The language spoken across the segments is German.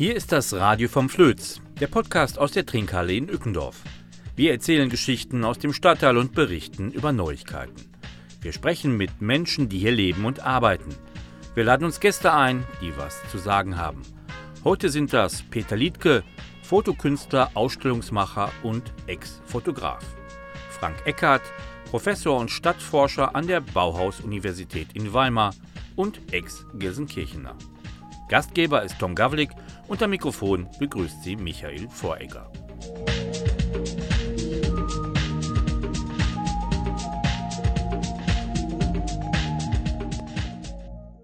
Hier ist das Radio vom Flöz, der Podcast aus der Trinkhalle in Ückendorf. Wir erzählen Geschichten aus dem Stadtteil und berichten über Neuigkeiten. Wir sprechen mit Menschen, die hier leben und arbeiten. Wir laden uns Gäste ein, die was zu sagen haben. Heute sind das Peter Liedke, Fotokünstler, Ausstellungsmacher und Ex-Fotograf. Frank Eckert, Professor und Stadtforscher an der Bauhaus-Universität in Weimar und Ex-Gelsenkirchener. Gastgeber ist Tom Gavlik und am Mikrofon begrüßt sie Michael Voregger.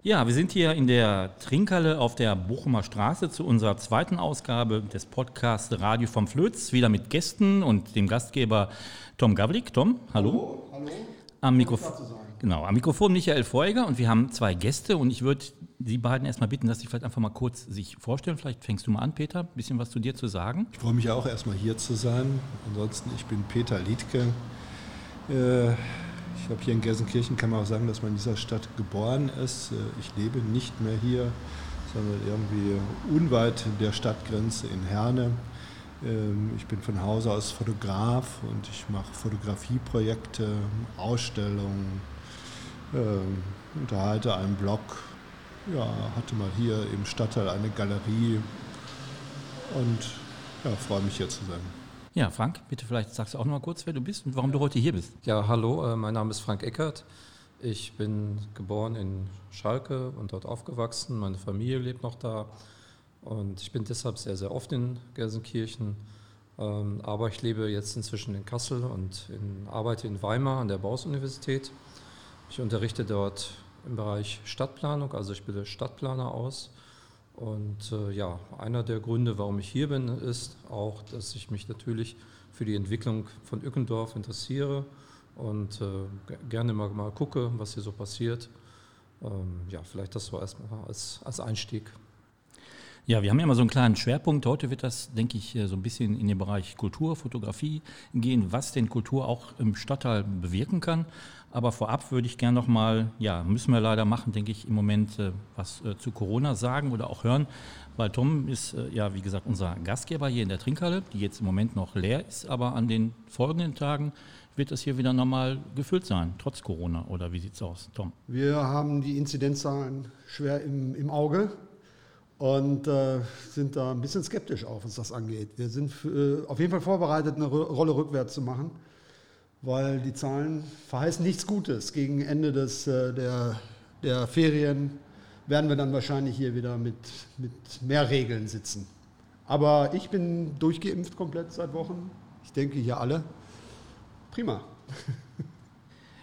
Ja, wir sind hier in der Trinkhalle auf der Bochumer Straße zu unserer zweiten Ausgabe des Podcasts Radio vom Flöz, wieder mit Gästen und dem Gastgeber Tom Gavlik. Tom, hallo. Hallo, hallo. Am, Mikrof genau, am Mikrofon Michael Voregger und wir haben zwei Gäste und ich würde Sie beiden erstmal bitten, dass Sie vielleicht einfach mal kurz sich vorstellen. Vielleicht fängst du mal an, Peter, ein bisschen was zu dir zu sagen. Ich freue mich auch erstmal hier zu sein. Ansonsten, ich bin Peter Liedke. Äh, ich glaube, hier in Gelsenkirchen kann man auch sagen, dass man in dieser Stadt geboren ist. Äh, ich lebe nicht mehr hier, sondern irgendwie unweit der Stadtgrenze in Herne. Ähm, ich bin von Hause aus Fotograf und ich mache Fotografieprojekte, Ausstellungen, ähm, unterhalte einen Blog ja, hatte mal hier im Stadtteil eine Galerie und ja, freue mich hier zu sein. Ja, Frank, bitte vielleicht sagst du auch noch mal kurz, wer du bist und warum du heute hier bist. Ja, hallo, äh, mein Name ist Frank Eckert. Ich bin geboren in Schalke und dort aufgewachsen. Meine Familie lebt noch da und ich bin deshalb sehr, sehr oft in Gelsenkirchen. Ähm, aber ich lebe jetzt inzwischen in Kassel und in, arbeite in Weimar an der Bauhaus-Universität. Ich unterrichte dort im Bereich Stadtplanung, also ich bilde Stadtplaner aus. Und äh, ja, einer der Gründe, warum ich hier bin, ist auch, dass ich mich natürlich für die Entwicklung von Ückendorf interessiere und äh, gerne mal, mal gucke, was hier so passiert. Ähm, ja, vielleicht das so erstmal als, als Einstieg. Ja, wir haben ja immer so einen kleinen Schwerpunkt. Heute wird das, denke ich, so ein bisschen in den Bereich Kultur, Fotografie gehen, was denn Kultur auch im Stadtteil bewirken kann. Aber vorab würde ich gerne noch mal, ja, müssen wir leider machen, denke ich, im Moment äh, was äh, zu Corona sagen oder auch hören, weil Tom ist äh, ja, wie gesagt, unser Gastgeber hier in der Trinkhalle, die jetzt im Moment noch leer ist, aber an den folgenden Tagen wird es hier wieder normal gefüllt sein, trotz Corona. Oder wie sieht es aus, Tom? Wir haben die Inzidenzzahlen schwer im, im Auge und äh, sind da ein bisschen skeptisch auf, was das angeht. Wir sind äh, auf jeden Fall vorbereitet, eine Rolle rückwärts zu machen weil die Zahlen verheißen nichts Gutes. Gegen Ende des, äh, der, der Ferien werden wir dann wahrscheinlich hier wieder mit, mit mehr Regeln sitzen. Aber ich bin durchgeimpft komplett seit Wochen. Ich denke hier alle. Prima.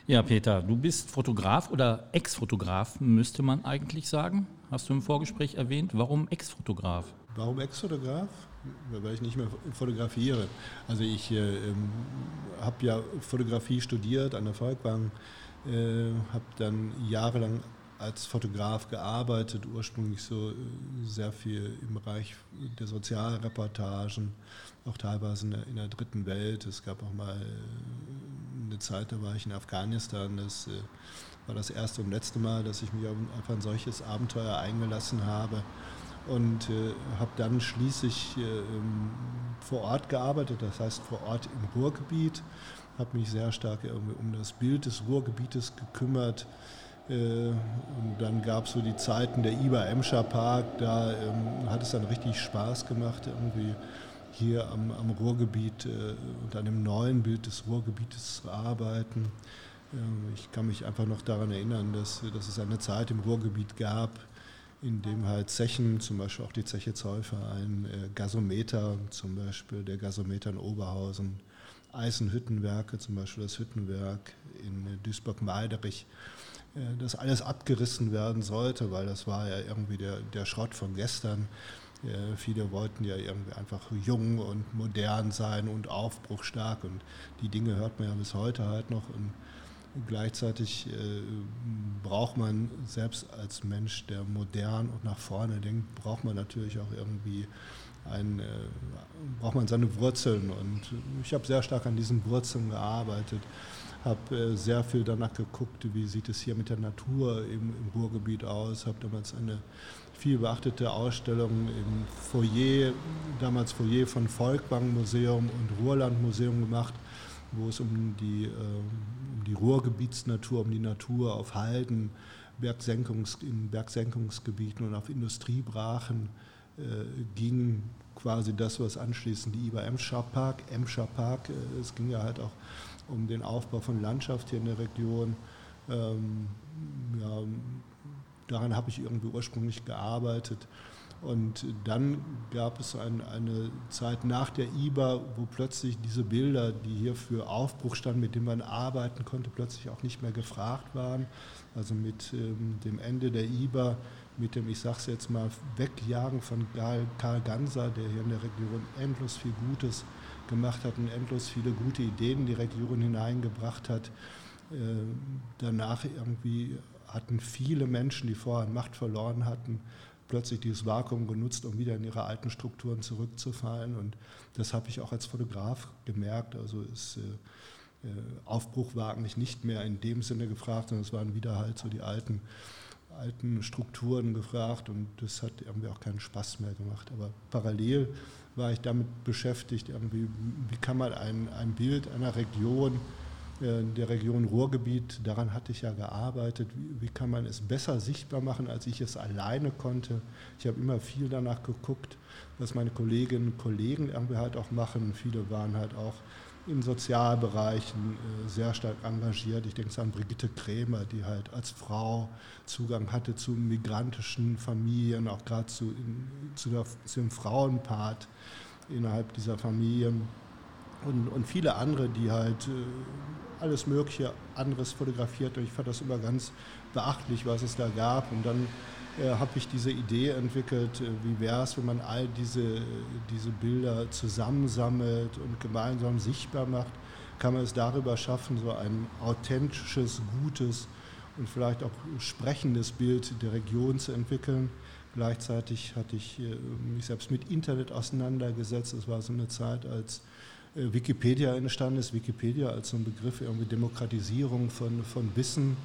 Ja, Peter, du bist Fotograf oder Ex-Fotograf, müsste man eigentlich sagen. Hast du im Vorgespräch erwähnt. Warum Ex-Fotograf? Warum Ex-Fotograf? Weil ich nicht mehr fotografiere. Also ich äh, ähm, habe ja Fotografie studiert an der Volkwang, äh, habe dann jahrelang als Fotograf gearbeitet, ursprünglich so äh, sehr viel im Bereich der Sozialreportagen, auch teilweise in der, in der dritten Welt. Es gab auch mal äh, eine Zeit, da war ich in Afghanistan. Das äh, war das erste und letzte Mal, dass ich mich auf ein solches Abenteuer eingelassen habe und äh, habe dann schließlich äh, vor Ort gearbeitet, das heißt vor Ort im Ruhrgebiet, habe mich sehr stark um das Bild des Ruhrgebietes gekümmert. Äh, und dann gab es so die Zeiten der IBA Emscher Park, da ähm, hat es dann richtig Spaß gemacht, irgendwie hier am, am Ruhrgebiet äh, und an dem neuen Bild des Ruhrgebietes zu arbeiten. Ähm, ich kann mich einfach noch daran erinnern, dass, dass es eine Zeit im Ruhrgebiet gab, in dem halt Zechen, zum Beispiel auch die Zeche Zollverein, äh, Gasometer, zum Beispiel der Gasometer in Oberhausen, Eisenhüttenwerke, zum Beispiel das Hüttenwerk in Duisburg-Meiderich, äh, das alles abgerissen werden sollte, weil das war ja irgendwie der, der Schrott von gestern. Äh, viele wollten ja irgendwie einfach jung und modern sein und aufbruchstark und die Dinge hört man ja bis heute halt noch. Und Gleichzeitig äh, braucht man selbst als Mensch, der modern und nach vorne denkt, braucht man natürlich auch irgendwie ein, äh, braucht man seine Wurzeln. Und ich habe sehr stark an diesen Wurzeln gearbeitet. habe äh, sehr viel danach geguckt, wie sieht es hier mit der Natur im, im Ruhrgebiet aus, habe damals eine viel beachtete Ausstellung im Foyer, damals Foyer von Volkwang Museum und Ruhrland Museum gemacht, wo es um die, äh, um die Ruhrgebietsnatur, um die Natur auf Halden, Bergsenkungs, in Bergsenkungsgebieten und auf Industriebrachen äh, ging. Quasi das, was anschließend die IBA Emscher Park, Emscher Park, äh, es ging ja halt auch um den Aufbau von Landschaft hier in der Region. Ähm, ja, daran habe ich irgendwie ursprünglich gearbeitet. Und dann gab es ein, eine Zeit nach der IBA, wo plötzlich diese Bilder, die hier für Aufbruch standen, mit denen man arbeiten konnte, plötzlich auch nicht mehr gefragt waren. Also mit ähm, dem Ende der IBA, mit dem, ich sage es jetzt mal, Wegjagen von Karl Ganser, der hier in der Region endlos viel Gutes gemacht hat und endlos viele gute Ideen in die Region hineingebracht hat. Äh, danach irgendwie hatten viele Menschen, die vorher Macht verloren hatten, plötzlich dieses Vakuum genutzt, um wieder in ihre alten Strukturen zurückzufallen. Und das habe ich auch als Fotograf gemerkt. Also es, äh, äh, Aufbruch war eigentlich nicht mehr in dem Sinne gefragt, sondern es waren wieder halt so die alten, alten Strukturen gefragt und das hat irgendwie auch keinen Spaß mehr gemacht. Aber parallel war ich damit beschäftigt, irgendwie, wie kann man ein, ein Bild einer Region der Region Ruhrgebiet, daran hatte ich ja gearbeitet, wie, wie, kann man es besser sichtbar machen, als ich es alleine konnte. Ich habe immer viel danach geguckt, was meine Kolleginnen und Kollegen irgendwie halt auch machen. Viele waren halt auch in Sozialbereichen äh, sehr stark engagiert. Ich denke an Brigitte Krämer, die halt als Frau Zugang hatte zu migrantischen Familien, auch gerade zu, zu, zu dem Frauenpart innerhalb dieser Familien. Und, und viele andere, die halt äh, alles Mögliche anderes fotografiert. Und ich fand das immer ganz beachtlich, was es da gab. Und dann äh, habe ich diese Idee entwickelt, äh, wie wäre es, wenn man all diese, diese Bilder zusammensammelt und gemeinsam sichtbar macht, kann man es darüber schaffen, so ein authentisches, gutes und vielleicht auch sprechendes Bild der Region zu entwickeln. Gleichzeitig hatte ich äh, mich selbst mit Internet auseinandergesetzt. Es war so eine Zeit, als äh, Wikipedia entstanden ist. Wikipedia als so ein Begriff irgendwie Demokratisierung von, von Wissen.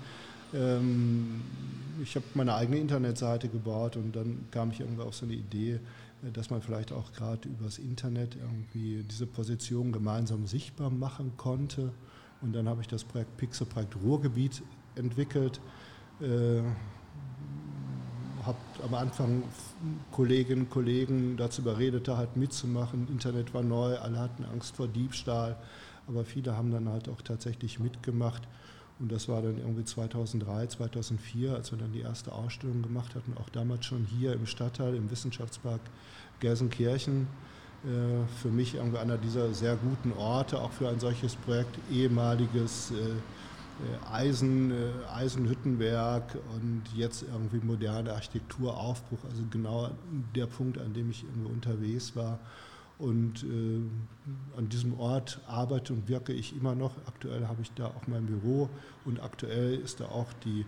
Ähm, ich habe meine eigene Internetseite gebaut und dann kam ich irgendwie auf so eine Idee, äh, dass man vielleicht auch gerade übers Internet irgendwie diese Position gemeinsam sichtbar machen konnte. Und dann habe ich das Projekt Pixelprojekt Ruhrgebiet entwickelt. Habe am Anfang Kolleginnen und Kollegen dazu überredet, da halt mitzumachen. Internet war neu, alle hatten Angst vor Diebstahl, aber viele haben dann halt auch tatsächlich mitgemacht. Und das war dann irgendwie 2003, 2004, als wir dann die erste Ausstellung gemacht hatten, auch damals schon hier im Stadtteil, im Wissenschaftspark Gelsenkirchen. Äh, für mich irgendwie einer dieser sehr guten Orte, auch für ein solches Projekt, ehemaliges äh, Eisen, äh, Eisenhüttenwerk und jetzt irgendwie moderne Architekturaufbruch, also genau der Punkt, an dem ich irgendwie unterwegs war. Und äh, an diesem Ort arbeite und wirke ich immer noch. Aktuell habe ich da auch mein Büro und aktuell ist da auch die,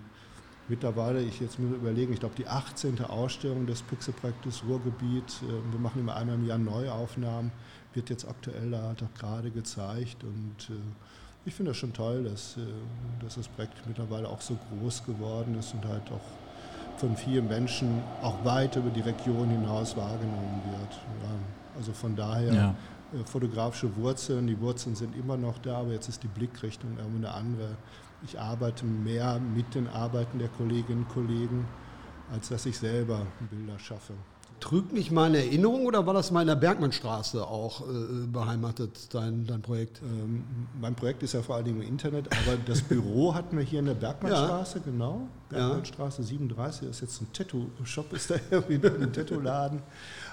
mittlerweile, ich jetzt muss überlegen, ich glaube die 18. Ausstellung des Pixelprojektes Ruhrgebiet. Äh, wir machen immer einmal im Jahr Neuaufnahmen, wird jetzt aktuell da auch gerade gezeigt und äh, ich finde das schon toll, dass, äh, dass das Projekt mittlerweile auch so groß geworden ist und halt auch von vielen Menschen auch weit über die Region hinaus wahrgenommen wird. Ja, also von daher ja. Äh, fotografische Wurzeln, die Wurzeln sind immer noch da, aber jetzt ist die Blickrichtung eine andere. Ich arbeite mehr mit den Arbeiten der Kolleginnen und Kollegen, als dass ich selber Bilder schaffe. Trügt mich meine Erinnerung oder war das mal in der Bergmannstraße auch äh, beheimatet, dein, dein Projekt? Ähm, mein Projekt ist ja vor allen Dingen im Internet, aber das Büro hatten wir hier in der Bergmannstraße, ja. genau. Bergmannstraße 37, das ist jetzt ein Tattoo-Shop, ist da irgendwie ein Tattoo-Laden.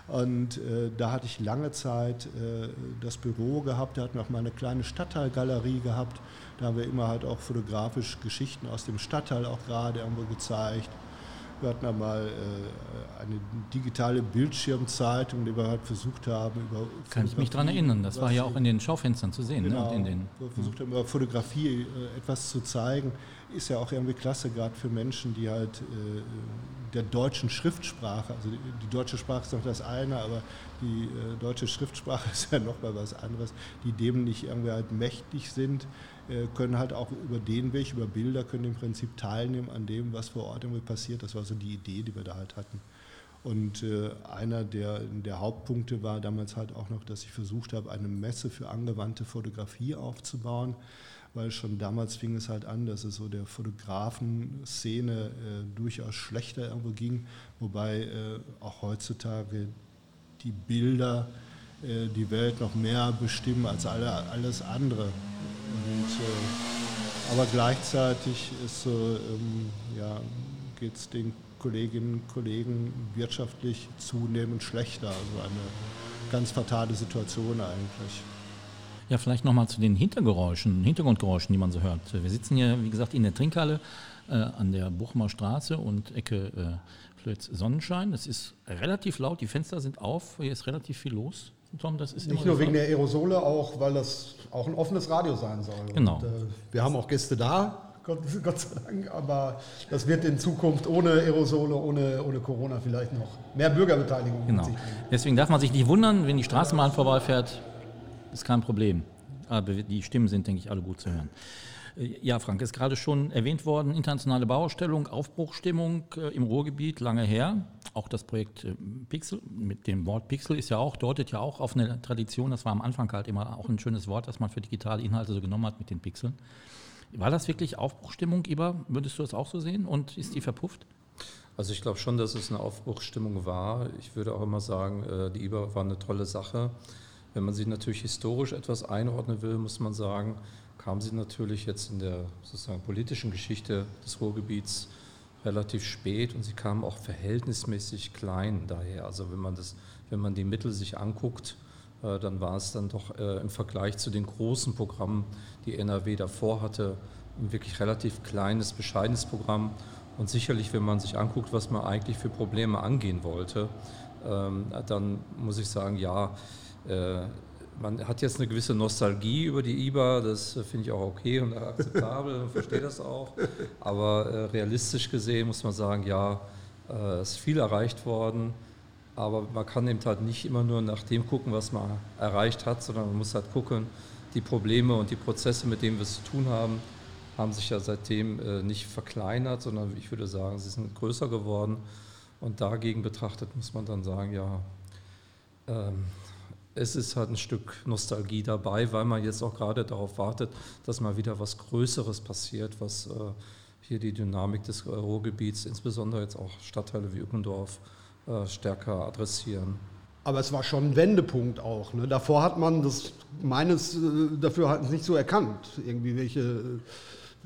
Und äh, da hatte ich lange Zeit äh, das Büro gehabt, da hatten wir auch mal eine kleine Stadtteilgalerie gehabt. Da haben wir immer halt auch fotografisch Geschichten aus dem Stadtteil auch gerade irgendwo gezeigt. Wir hatten einmal äh, eine digitale Bildschirmzeitung, die wir halt versucht haben über Kann ich mich daran erinnern, das war ja auch in den Schaufenstern zu sehen. Ne? Genau, ne? in den, wir versucht haben, über Fotografie äh, etwas zu zeigen. Ist ja auch irgendwie klasse, gerade für Menschen, die halt äh, der deutschen Schriftsprache, also die, die, deutsche Sprache ist noch das eine, aber die äh, deutsche Schriftsprache ist ja noch mal was anderes, die dem nicht irgendwie halt mächtig sind äh, können halt auch über den Weg, über Bilder, können im Prinzip teilnehmen an dem, was vor Ort irgendwie passiert. Das war so die Idee, die wir da halt hatten. Und äh, einer der, der Hauptpunkte war damals halt auch noch, dass ich versucht habe, eine Messe für angewandte Fotografie aufzubauen, weil schon damals fing es halt an, dass es so der Fotografenszene äh, durchaus schlechter irgendwo ging, wobei äh, auch heutzutage die Bilder äh, die Welt noch mehr bestimmen als alle, alles andere. Und, äh, aber gleichzeitig ist so, ähm, ja, geht es den Kolleginnen und Kollegen wirtschaftlich zunehmend schlechter. Also eine ganz fatale Situation eigentlich. Ja, vielleicht nochmal zu den Hintergeräuschen, Hintergrundgeräuschen, die man so hört. Wir sitzen hier, wie gesagt, in der Trinkhalle äh, an der Buchmer Straße und Ecke äh, Flötz Sonnenschein. Es ist relativ laut, die Fenster sind auf, hier ist relativ viel los. Tom, das ist Nicht nur wegen der Aerosole, auch weil das auch ein offenes Radio sein soll. Genau. Und, äh, wir haben auch Gäste da, Gott, Gott, sei Dank, aber das wird in Zukunft ohne Aerosole, ohne, ohne Corona vielleicht noch mehr Bürgerbeteiligung. Genau. Deswegen darf man sich nicht wundern, wenn die Straßenbahn vorbeifährt, ist kein Problem. Aber die Stimmen sind, denke ich, alle gut zu hören. Ja, Frank, ist gerade schon erwähnt worden, internationale Bauausstellung, Aufbruchstimmung äh, im Ruhrgebiet, lange her. Auch das Projekt äh, Pixel, mit dem Wort Pixel ist ja auch, deutet ja auch auf eine Tradition, das war am Anfang halt immer auch ein schönes Wort, das man für digitale Inhalte so genommen hat mit den Pixeln. War das wirklich Aufbruchstimmung, Iber? Würdest du das auch so sehen? Und ist die verpufft? Also ich glaube schon, dass es eine Aufbruchstimmung war. Ich würde auch immer sagen, äh, die IBA war eine tolle Sache. Wenn man sie natürlich historisch etwas einordnen will, muss man sagen, kam sie natürlich jetzt in der sozusagen politischen Geschichte des Ruhrgebiets relativ spät und sie kam auch verhältnismäßig klein daher. Also wenn man, das, wenn man die Mittel sich anguckt, äh, dann war es dann doch äh, im Vergleich zu den großen Programmen, die NRW davor hatte, ein wirklich relativ kleines, bescheidenes Programm. Und sicherlich, wenn man sich anguckt, was man eigentlich für Probleme angehen wollte, ähm, dann muss ich sagen, ja, man hat jetzt eine gewisse Nostalgie über die IBA, das äh, finde ich auch okay und akzeptabel und verstehe das auch. Aber äh, realistisch gesehen muss man sagen, ja, äh, es ist viel erreicht worden, aber man kann eben halt nicht immer nur nach dem gucken, was man erreicht hat, sondern man muss halt gucken, die Probleme und die Prozesse, mit denen wir es zu tun haben, haben sich ja seitdem äh, nicht verkleinert, sondern ich würde sagen, sie sind größer geworden. Und dagegen betrachtet muss man dann sagen, ja, ähm, es ist halt ein Stück Nostalgie dabei, weil man jetzt auch gerade darauf wartet, dass mal wieder was Größeres passiert, was äh, hier die Dynamik des Ruhrgebiets, insbesondere jetzt auch Stadtteile wie Ückendorf, äh, stärker adressieren. Aber es war schon ein Wendepunkt auch. Ne? Davor hat man das meines äh, Dafürhaltens nicht so erkannt, irgendwie welche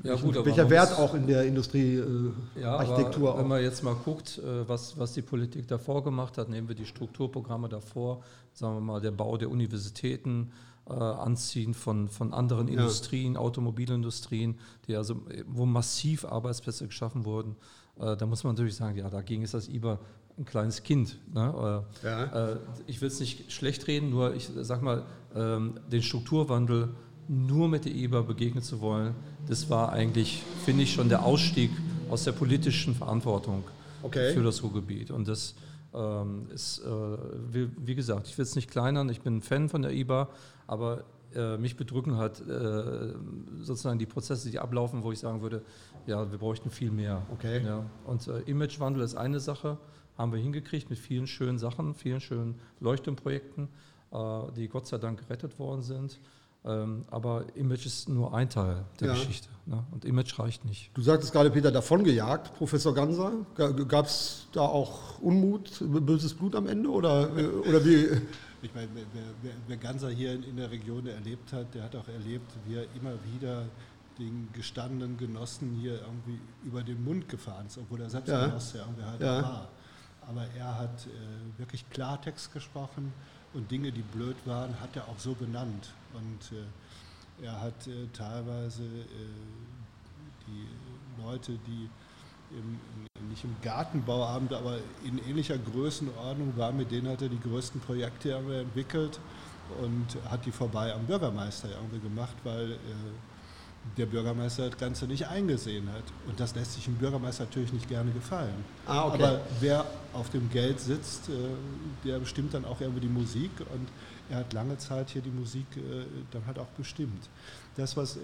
ja, gut, welcher Wert auch in der Industriearchitektur. Ja, wenn man jetzt mal guckt, äh, was, was die Politik davor gemacht hat, nehmen wir die Strukturprogramme davor, sagen wir mal, der Bau der Universitäten, äh, Anziehen von, von anderen ja. Industrien, Automobilindustrien, die also, wo massiv Arbeitsplätze geschaffen wurden. Äh, da muss man natürlich sagen, ja, dagegen ist das IBA ein kleines Kind. Ne? Äh, ja. Äh, ich will es nicht schlecht reden, nur ich sag mal, ähm, den Strukturwandel nur mit der IBA begegnen zu wollen, das war eigentlich, finde ich, schon der Ausstieg aus der politischen Verantwortung okay. für das Ruhrgebiet. Und das ähm, ist, äh, wie, wie, gesagt, ich will es nicht kleinern, ich bin ein Fan von der IBA, aber äh, mich bedrücken halt äh, sozusagen die Prozesse, die ablaufen, wo ich sagen würde, ja, wir bräuchten viel mehr. Okay. Ja. Und äh, Imagewandel ist eine Sache, haben wir hingekriegt mit vielen schönen Sachen, vielen schönen Leuchtturmprojekten, äh, die Gott sei Dank gerettet worden sind. Ähm, aber Image ist nur ein Teil der ja. Geschichte. Ne? Und Image reicht nicht. Du sagtest gerade, Peter, davongejagt, Professor Ganser. Gab es da auch Unmut, böses Blut am Ende? Oder, oder wie? Ich meine, wer, wer, wer Ganser hier in, in, der Region erlebt hat, der hat auch erlebt, wie er immer wieder den gestandenen Genossen hier irgendwie über den Mund gefahren ist, obwohl er selbst ja. Genosse irgendwie halt ja. war. Aber er hat äh, wirklich Klartext gesprochen und Dinge, die blöd waren, hat er auch so benannt. Und äh, er hat äh, teilweise äh, die Leute, die im, nicht im Gartenbauamt, aber in ähnlicher Größenordnung waren, mit denen hat er die größten Projekte entwickelt und hat die vorbei am Bürgermeister irgendwie gemacht, weil äh, der Bürgermeister das Ganze nicht eingesehen hat. Und das lässt sich dem Bürgermeister natürlich nicht gerne gefallen. Ah, okay. Aber wer auf dem Geld sitzt, äh, der bestimmt dann auch irgendwie die Musik und er hat lange Zeit hier die Musik äh, dann halt auch bestimmt. Das, was, äh,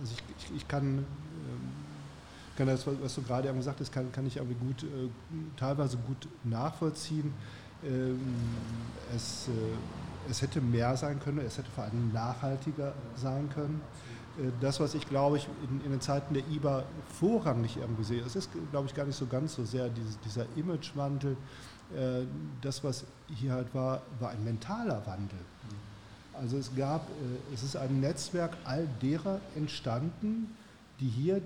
also ich, ich, ich kann, ähm, kann das, was du gerade eben gesagt hast, kann, kann ich irgendwie gut, teilweise gut nachvollziehen. Ähm, es, es hätte mehr sein können, es hätte vor allem nachhaltiger sein können. Äh, das, was ich glaube ich in, in, den Zeiten der IBA vorrangig irgendwie sehe, es ist glaube ich gar nicht so ganz so sehr dieses, dieser Imagewandel. Äh, das, was hier halt war, war ein mentaler Wandel. Also es gab, äh, es ist ein Netzwerk all derer entstanden, die hier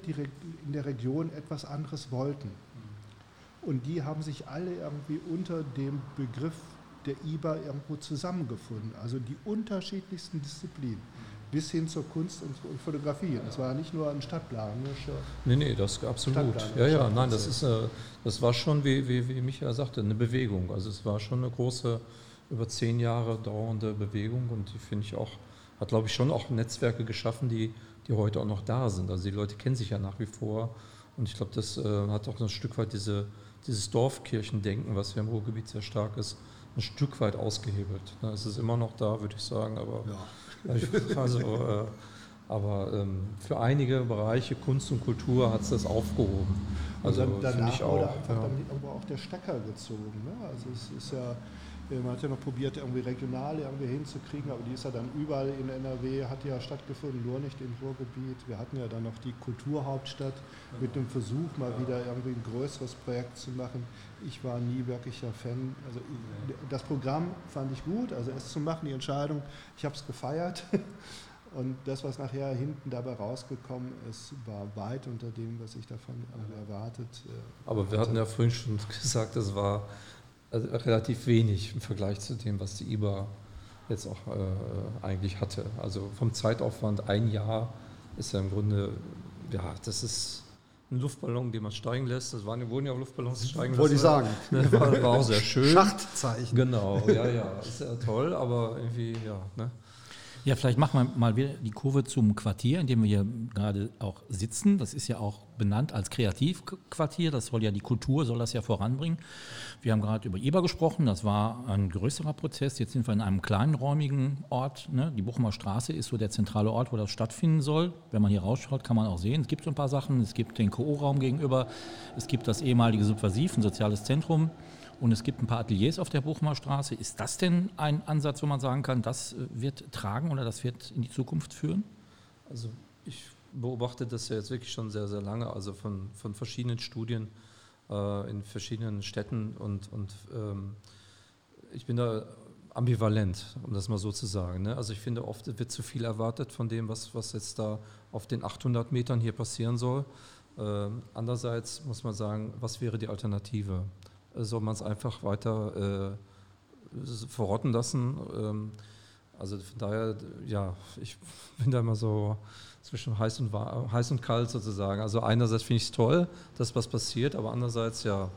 in der Region etwas anderes wollten. Und die haben sich alle irgendwie unter dem Begriff der IBA irgendwo zusammengefunden. Also die unterschiedlichsten Disziplinen bis hin zur Kunst und Fotografie. Das war nicht nur ein Stadtplan. Nee, nee, das absolut. Ja, ja, nein, das ist, äh, das war schon, wie, wie, wie Michael sagte, eine Bewegung. Also es war schon eine große, über zehn Jahre dauernde Bewegung und die finde ich auch, hat glaube ich schon auch Netzwerke geschaffen, die, die heute auch noch da sind. Also die Leute kennen sich ja nach wie vor und ich glaube, das äh, hat auch ein Stück weit diese, dieses Dorfkirchendenken, was ja im Ruhrgebiet sehr stark ist, ein Stück weit ausgehebelt. Es ist immer noch da, würde ich sagen, aber ja. Also, äh, aber ähm, für einige Bereiche Kunst und Kultur hat es das aufgehoben. Also und dann, danach ich auch, wurde einfach ja. dann irgendwo auch der Stecker gezogen. Ne? Also es ist ja, äh, man hat ja noch probiert, irgendwie regionale irgendwie hinzukriegen, aber die ist ja dann überall in NRW, hat ja stattgefunden, nur nicht im Ruhrgebiet. Wir hatten ja dann noch die Kulturhauptstadt mit dem Versuch, mal wieder irgendwie ein größeres Projekt zu machen. Ich war nie wirklicher Fan. Also das Programm fand ich gut, also es zu machen, die Entscheidung, ich habe es gefeiert. Und das, was nachher hinten dabei rausgekommen ist, war weit unter dem, was ich davon erwartet. Äh, Aber wir hatten ja vorhin schon gesagt, es war also relativ wenig im Vergleich zu dem, was die IBA jetzt auch äh, eigentlich hatte. Also vom Zeitaufwand ein Jahr ist ja im Grunde, ja, das ist ein Luftballon, den man steigen lässt. Das waren, wurden ja auch Luftballons steigen lassen. Wollte ich sagen. Das war, war, auch sehr schön. Schachtzeichen. Genau, ja, ja. Ist ja toll, aber irgendwie, ja. Ne? Ja, vielleicht machen wir mal wieder die Kurve zum Quartier, in dem wir hier gerade auch sitzen. Das ist ja auch benannt als Kreativquartier. Das soll ja die Kultur, soll das ja voranbringen. Wir haben gerade über Eber gesprochen. Das war ein größerer Prozess. Jetzt sind wir in einem kleinen räumigen Ort. Ne? Die Bochumer Straße ist so der zentrale Ort, wo das stattfinden soll. Wenn man hier rausschaut, kann man auch sehen. Es gibt so ein paar Sachen. Es gibt den KO-Raum gegenüber. Es gibt das ehemalige Subversiv, ein soziales Zentrum. Und es gibt ein paar Ateliers auf der Buchmer Straße. Ist das denn ein Ansatz, wo man sagen kann, das äh, wird tragen oder das wird in die Zukunft führen? Also ich beobachte das ja jetzt wirklich schon sehr, sehr lange, also von, von verschiedenen Studien äh, in verschiedenen Städten und, und ähm, ich bin da ambivalent, um das mal so zu sagen. Ne? Also ich finde, oft wird zu viel erwartet von dem, was, was jetzt da auf den 800 Metern hier passieren soll. Äh, andererseits muss man sagen, was wäre die Alternative? Soll man es einfach weiter äh, verrotten lassen. Ähm, also von daher, ja, ich bin da immer so zwischen heiß und, heiß und kalt sozusagen. Also einerseits finde ich es toll, dass was passiert, aber andererseits, ja,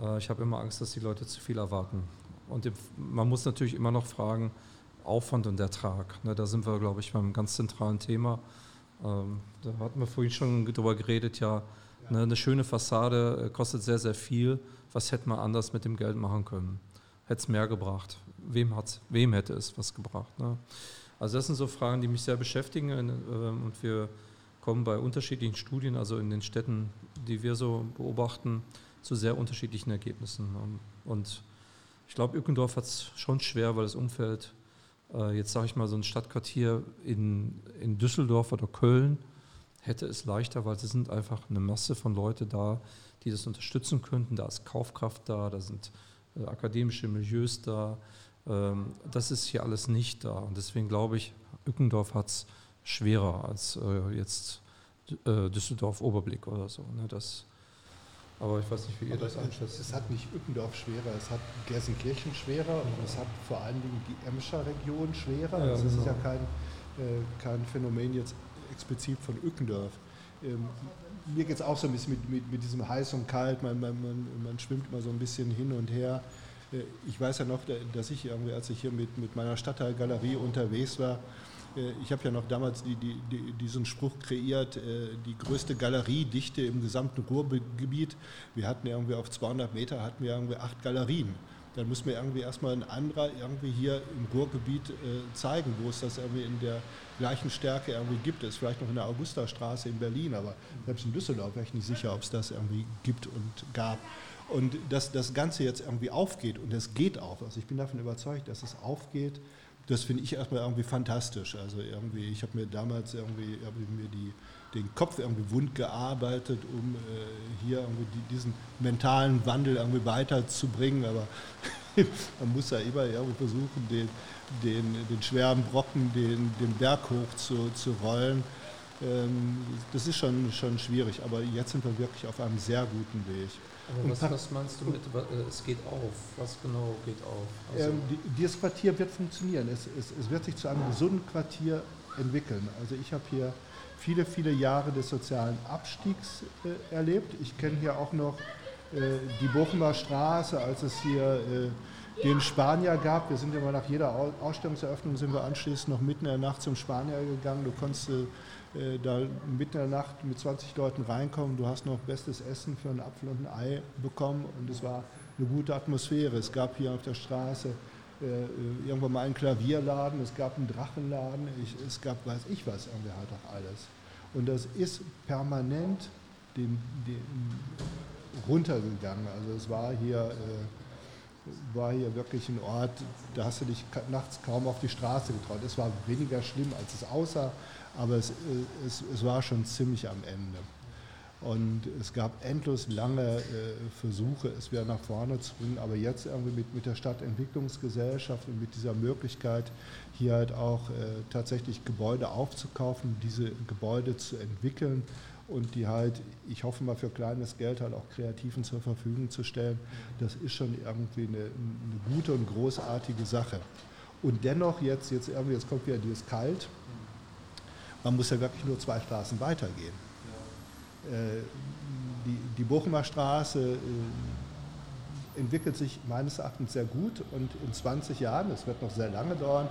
äh, ich habe immer Angst, dass die Leute zu viel erwarten. Und man muss natürlich immer noch fragen, Aufwand und Ertrag. Ne, da sind wir, glaube ich, beim ganz zentralen Thema. Ähm, da hatten wir vorhin schon drüber geredet, ja, eine schöne Fassade äh, kostet sehr, sehr viel was hätte man anders mit dem Geld machen können? Hätte es mehr gebracht? Wem, hat's, wem hätte es was gebracht? Ne? Also das sind so Fragen, die mich sehr beschäftigen ähm, und wir kommen bei unterschiedlichen Studien, also in den Städten, die wir so beobachten, zu sehr unterschiedlichen Ergebnissen. Und ich glaube, Ückendorf hat es schon schwer, weil das Umfeld, äh, jetzt sage ich mal, so ein Stadtquartier in, in Düsseldorf oder Köln hätte es leichter, weil es sind einfach eine Masse von Leuten da, die das unterstützen könnten. Da ist Kaufkraft da, da sind äh, akademische Milieus da. Ähm, das ist hier alles nicht da. Und deswegen glaube ich, Ückendorf hat es schwerer als äh, jetzt äh, Düsseldorf-Oberblick oder so. Ne? Das, aber ich weiß nicht, wie ihr aber das einschätzt. Es hat nicht Ückendorf schwerer, es hat Gelsenkirchen schwerer und es hat vor allen Dingen die Emscher Region schwerer. Ja, das genau. ist ja kein, äh, kein Phänomen jetzt explizit von Ückendorf. Ähm, mir geht es auch so ein bisschen mit, mit, mit diesem heiß und kalt, man, man, man, man schwimmt mal so ein bisschen hin und her. Äh, ich weiß ja noch, dass ich irgendwie, als ich hier mit, mit meiner Stadtteilgalerie unterwegs war, Äh, ich habe ja noch damals die, die, die, diesen Spruch kreiert, äh, die größte Galeriedichte im gesamten Ruhrgebiet. Wir hatten irgendwie auf 200 Meter hatten wir irgendwie acht Galerien. Dann muss mir irgendwie erstmal ein anderer irgendwie hier im Ruhrgebiet äh, zeigen, wo es das irgendwie in der gleichen Stärke irgendwie gibt. Es ist vielleicht noch in der Augustastraße in Berlin, aber selbst in Düsseldorf wäre ich nicht sicher, ob es das irgendwie gibt und gab. Und dass das Ganze jetzt irgendwie aufgeht und es geht auf. Also ich bin davon überzeugt, dass es aufgeht das finde ich erstmal irgendwie fantastisch. Also irgendwie, ich habe mir damals irgendwie, irgendwie mir die, den Kopf irgendwie wund gearbeitet, um äh, hier irgendwie die, diesen mentalen Wandel irgendwie weiterzubringen. Aber man muss ja immer irgendwie versuchen, den, den, den schweren Brocken, den, den Berg hoch zu, zu rollen. Ähm, das ist schon, schon schwierig, aber jetzt sind wir wirklich auf einem sehr guten Weg. Was, was, meinst du mit, äh, es geht auf? Was genau geht auf? Also ähm, die, dieses Quartier wird funktionieren. Es, es, es, wird sich zu einem gesunden Quartier entwickeln. Also ich habe hier viele, viele Jahre des sozialen Abstiegs äh, erlebt. Ich kenne hier auch noch äh, die Bochumer Straße, als es hier äh, den Spanier gab. Wir sind immer nach jeder Ausstellungseröffnung sind wir anschließend noch mitten in der Nacht zum Spanier gegangen. Du konntest äh, äh, da mitten in der Nacht mit 20 Leuten reinkommen. Du hast noch bestes Essen für einen Apfel und ein Ei bekommen und es war eine gute Atmosphäre. Es gab hier auf der Straße äh, äh, irgendwann mal einen Klavierladen, es gab einen Drachenladen, ich, es gab weiß ich was, irgendwie halt auch alles. Und das ist permanent dem, dem runtergegangen. Also es war hier, äh, war hier wirklich ein Ort, da hast du dich nachts kaum auf die Straße getraut. Es war weniger schlimm, als es aussah aber es, es, es war schon ziemlich am Ende. Und es gab endlos lange äh, Versuche, es wieder nach vorne zu bringen, aber jetzt irgendwie mit, mit der Stadtentwicklungsgesellschaft und mit dieser Möglichkeit, hier halt auch äh, tatsächlich Gebäude aufzukaufen, diese Gebäude zu entwickeln und die halt, ich hoffe mal für kleines Geld halt auch Kreativen zur Verfügung zu stellen, das ist schon irgendwie eine, eine gute und großartige Sache. Und dennoch jetzt, jetzt irgendwie, jetzt kommt wieder dieses Kalt, man muss ja wirklich nur zwei Straßen weitergehen. Äh, die, die Bochumer Straße äh, entwickelt sich meines Erachtens sehr gut und in 20 Jahren, das wird noch sehr lange dauern,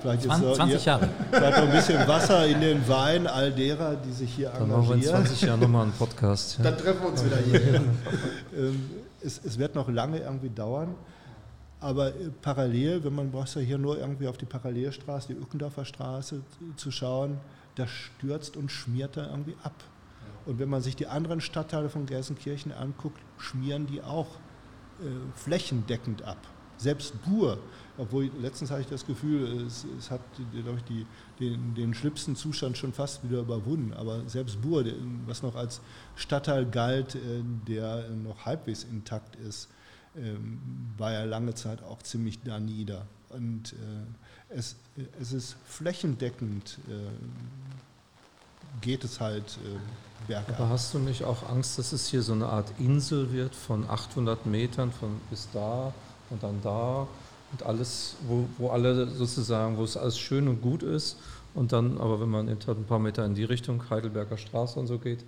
vielleicht 20, ist 20 Jahre. vielleicht noch ein bisschen Wasser in den Wein all derer, die sich hier Dann engagieren. Dann machen wir in 20 Jahren nochmal einen Podcast. Ja. Dann treffen wir uns wieder hier. Ähm, es, es wird noch lange irgendwie dauern. Aber äh, parallel, wenn man braucht ja hier nur irgendwie auf die Parallelstraße, die Ückendorfer Straße zu schauen, das stürzt und schmiert da irgendwie ab. Und wenn man sich die anderen Stadtteile von Gelsenkirchen anguckt, schmieren die auch äh, flächendeckend ab. Selbst Bur, obwohl letztens hatte ich das Gefühl, es, es hat ich, die, den, den schlimmsten Zustand schon fast wieder überwunden. Aber selbst Bur, was noch als Stadtteil galt, äh, der noch halbwegs intakt ist, ähm, war ja lange Zeit auch ziemlich da nieder. Und äh, es, es ist flächendeckend, äh, geht es halt äh, bergab. Aber hast du nicht auch Angst, dass es hier so eine Art Insel wird von 800 Metern von bis da und dann da und alles, wo, wo alle sozusagen, wo es alles schön und gut ist und dann, aber wenn man ein paar Meter in die Richtung, Heidelberger Straße und so geht,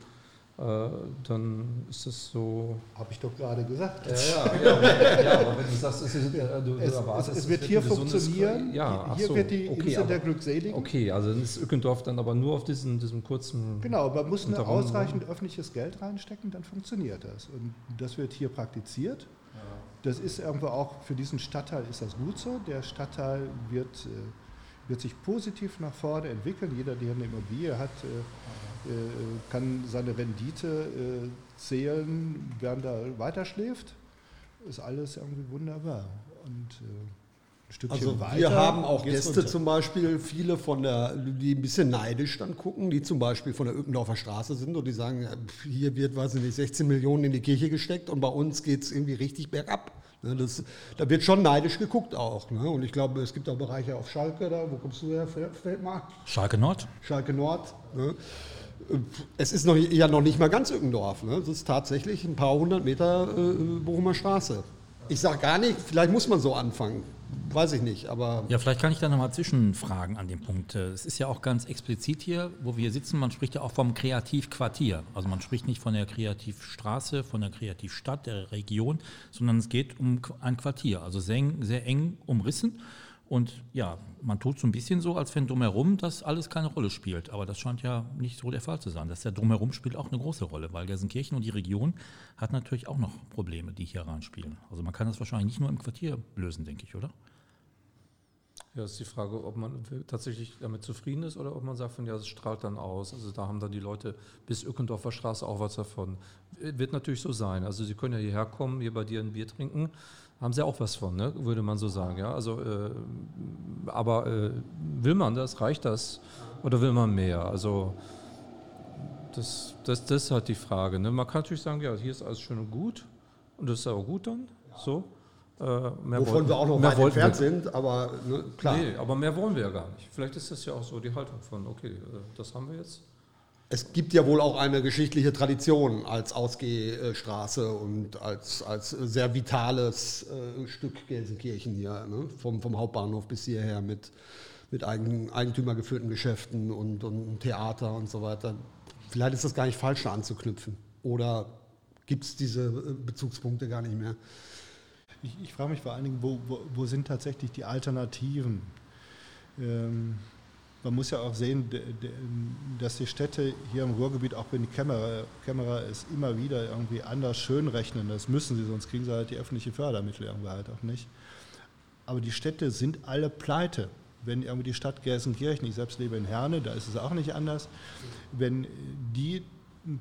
dann ist es so. Habe ich doch gerade gesagt. Ja, ja, ja, ja, aber wenn du sagst, es, ist, äh, du, es, erwartest, es, es wird hier funktionieren. Ja, hier so, wird die okay, Insel der Glückseligen. Okay, also dann ist Ückendorf dann aber nur auf diesen, diesem kurzen. Genau, man muss eine ausreichend öffentliches Geld reinstecken, dann funktioniert das. Und das wird hier praktiziert. Das ist irgendwo auch für diesen Stadtteil ist das gut so. Der Stadtteil wird, äh, wird sich positiv nach vorne entwickeln. Jeder, der eine Immobilie hat, äh, kann seine Rendite äh, zählen, während er weiterschläft. Ist alles irgendwie wunderbar. Und äh, ein Stückchen also weiter. Wir haben auch Gäste runter. zum Beispiel, viele von der, die ein bisschen neidisch dann gucken, die zum Beispiel von der Ückendorfer Straße sind und die sagen, hier wird, weiß ich nicht, 16 Millionen in die Kirche gesteckt und bei uns geht es irgendwie richtig bergab. Ne, das, da wird schon neidisch geguckt auch. Ne? Und ich glaube, es gibt auch Bereiche auf Schalke, da, wo kommst du her, Feldmark? Schalke Nord. Schalke Nord. Ne? Es ist noch, ja noch nicht mal ganz Ückendorf. Ne? Es ist tatsächlich ein paar hundert Meter äh, Bochumer Straße. Ich sage gar nicht, vielleicht muss man so anfangen. Weiß ich nicht, aber. Ja, vielleicht kann ich da nochmal zwischenfragen an dem Punkt. Es ist ja auch ganz explizit hier, wo wir sitzen, man spricht ja auch vom Kreativquartier. Also man spricht nicht von der Kreativstraße, von der Kreativstadt, der Region, sondern es geht um ein Quartier, also sehr, sehr eng umrissen. Und ja, man tut so ein bisschen so, als wenn drumherum das alles keine Rolle spielt. Aber das scheint ja nicht so der Fall zu sein. Das der drumherum spielt auch eine große Rolle, weil Gelsenkirchen und die Region hat natürlich auch noch Probleme, die hier reinspielen. Also man kann das wahrscheinlich nicht nur im Quartier lösen, denke ich, oder? Ja, ist die Frage, ob man tatsächlich damit zufrieden ist oder ob man sagt, von, ja, es strahlt dann aus. Also da haben dann die Leute bis Ückendorfer Straße auch was davon. Wird natürlich so sein. Also sie können ja hierher kommen, hier bei dir ein Bier trinken haben sie auch was von, ne? würde man so sagen. Ja? Also, äh, aber äh, will man das, reicht das oder will man mehr? Also das, das, das ist halt die Frage. Ne? Man kann natürlich sagen, ja, hier ist alles schön und gut und das ist auch gut dann. So. Äh, Wovon wollten, wir auch noch weit entfernt sind, aber ne, klar. Nee, aber mehr wollen wir ja gar nicht. Vielleicht ist das ja auch so die Haltung von, okay, äh, das haben wir jetzt es gibt ja wohl auch eine geschichtliche Tradition als Ausgehstraße und als, als sehr vitales äh, Stück Gelsenkirchen hier, ne? vom, vom Hauptbahnhof bis hierher mit, mit eigen, eigentümergeführten Geschäften und, und Theater und so weiter. Vielleicht ist das gar nicht falsch, da anzuknüpfen. Oder gibt es diese äh, Bezugspunkte gar nicht mehr? Ich, ich frage mich vor allen Dingen, wo, wo, wo sind tatsächlich die Alternativen? Ähm, man muss ja auch sehen, dass die Städte hier im Ruhrgebiet, auch wenn die Kamera, Kamera es immer wieder irgendwie anders schön rechnen, das müssen sie, sonst kriegen sie halt die öffentlichen Fördermittel irgendwie halt auch nicht. Aber die Städte sind alle pleite. Wenn irgendwie die Stadt Gelsenkirchen, ich selbst lebe in Herne, da ist es auch nicht anders, wenn die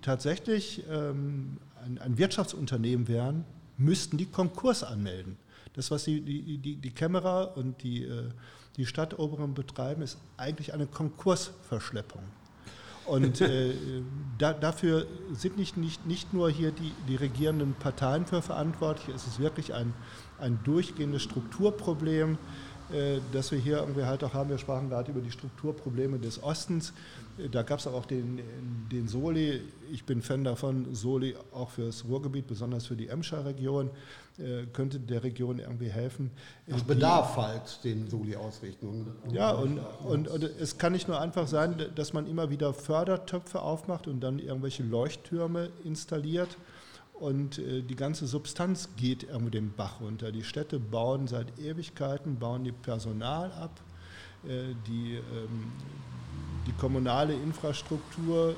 tatsächlich ähm, ein, ein Wirtschaftsunternehmen wären, müssten die Konkurs anmelden. Das, was die, die, die, die Kamera und die äh, die Stadtoberen betreiben, ist eigentlich eine Konkursverschleppung. Und äh, da, dafür sind nicht, nicht, nicht nur hier die, die regierenden Parteien für verantwortlich, es ist wirklich ein, ein durchgehendes Strukturproblem, äh, das wir hier irgendwie halt auch haben. Wir sprachen gerade über die Strukturprobleme des Ostens. Äh, da gab es auch den, den Soli. Ich bin Fan davon, Soli auch für das Ruhrgebiet, besonders für die Emscher Region. Äh, könnte der Region irgendwie helfen. Nach Bedarf halt den Soli ausrichten. ja, und, und, und, es kann nicht nur einfach sein, dass man immer wieder Fördertöpfe aufmacht und dann irgendwelche Leuchttürme installiert und äh, die ganze Substanz geht irgendwie den Bach runter. Die Städte bauen seit Ewigkeiten, bauen die Personal ab, äh, die, ähm, die kommunale Infrastruktur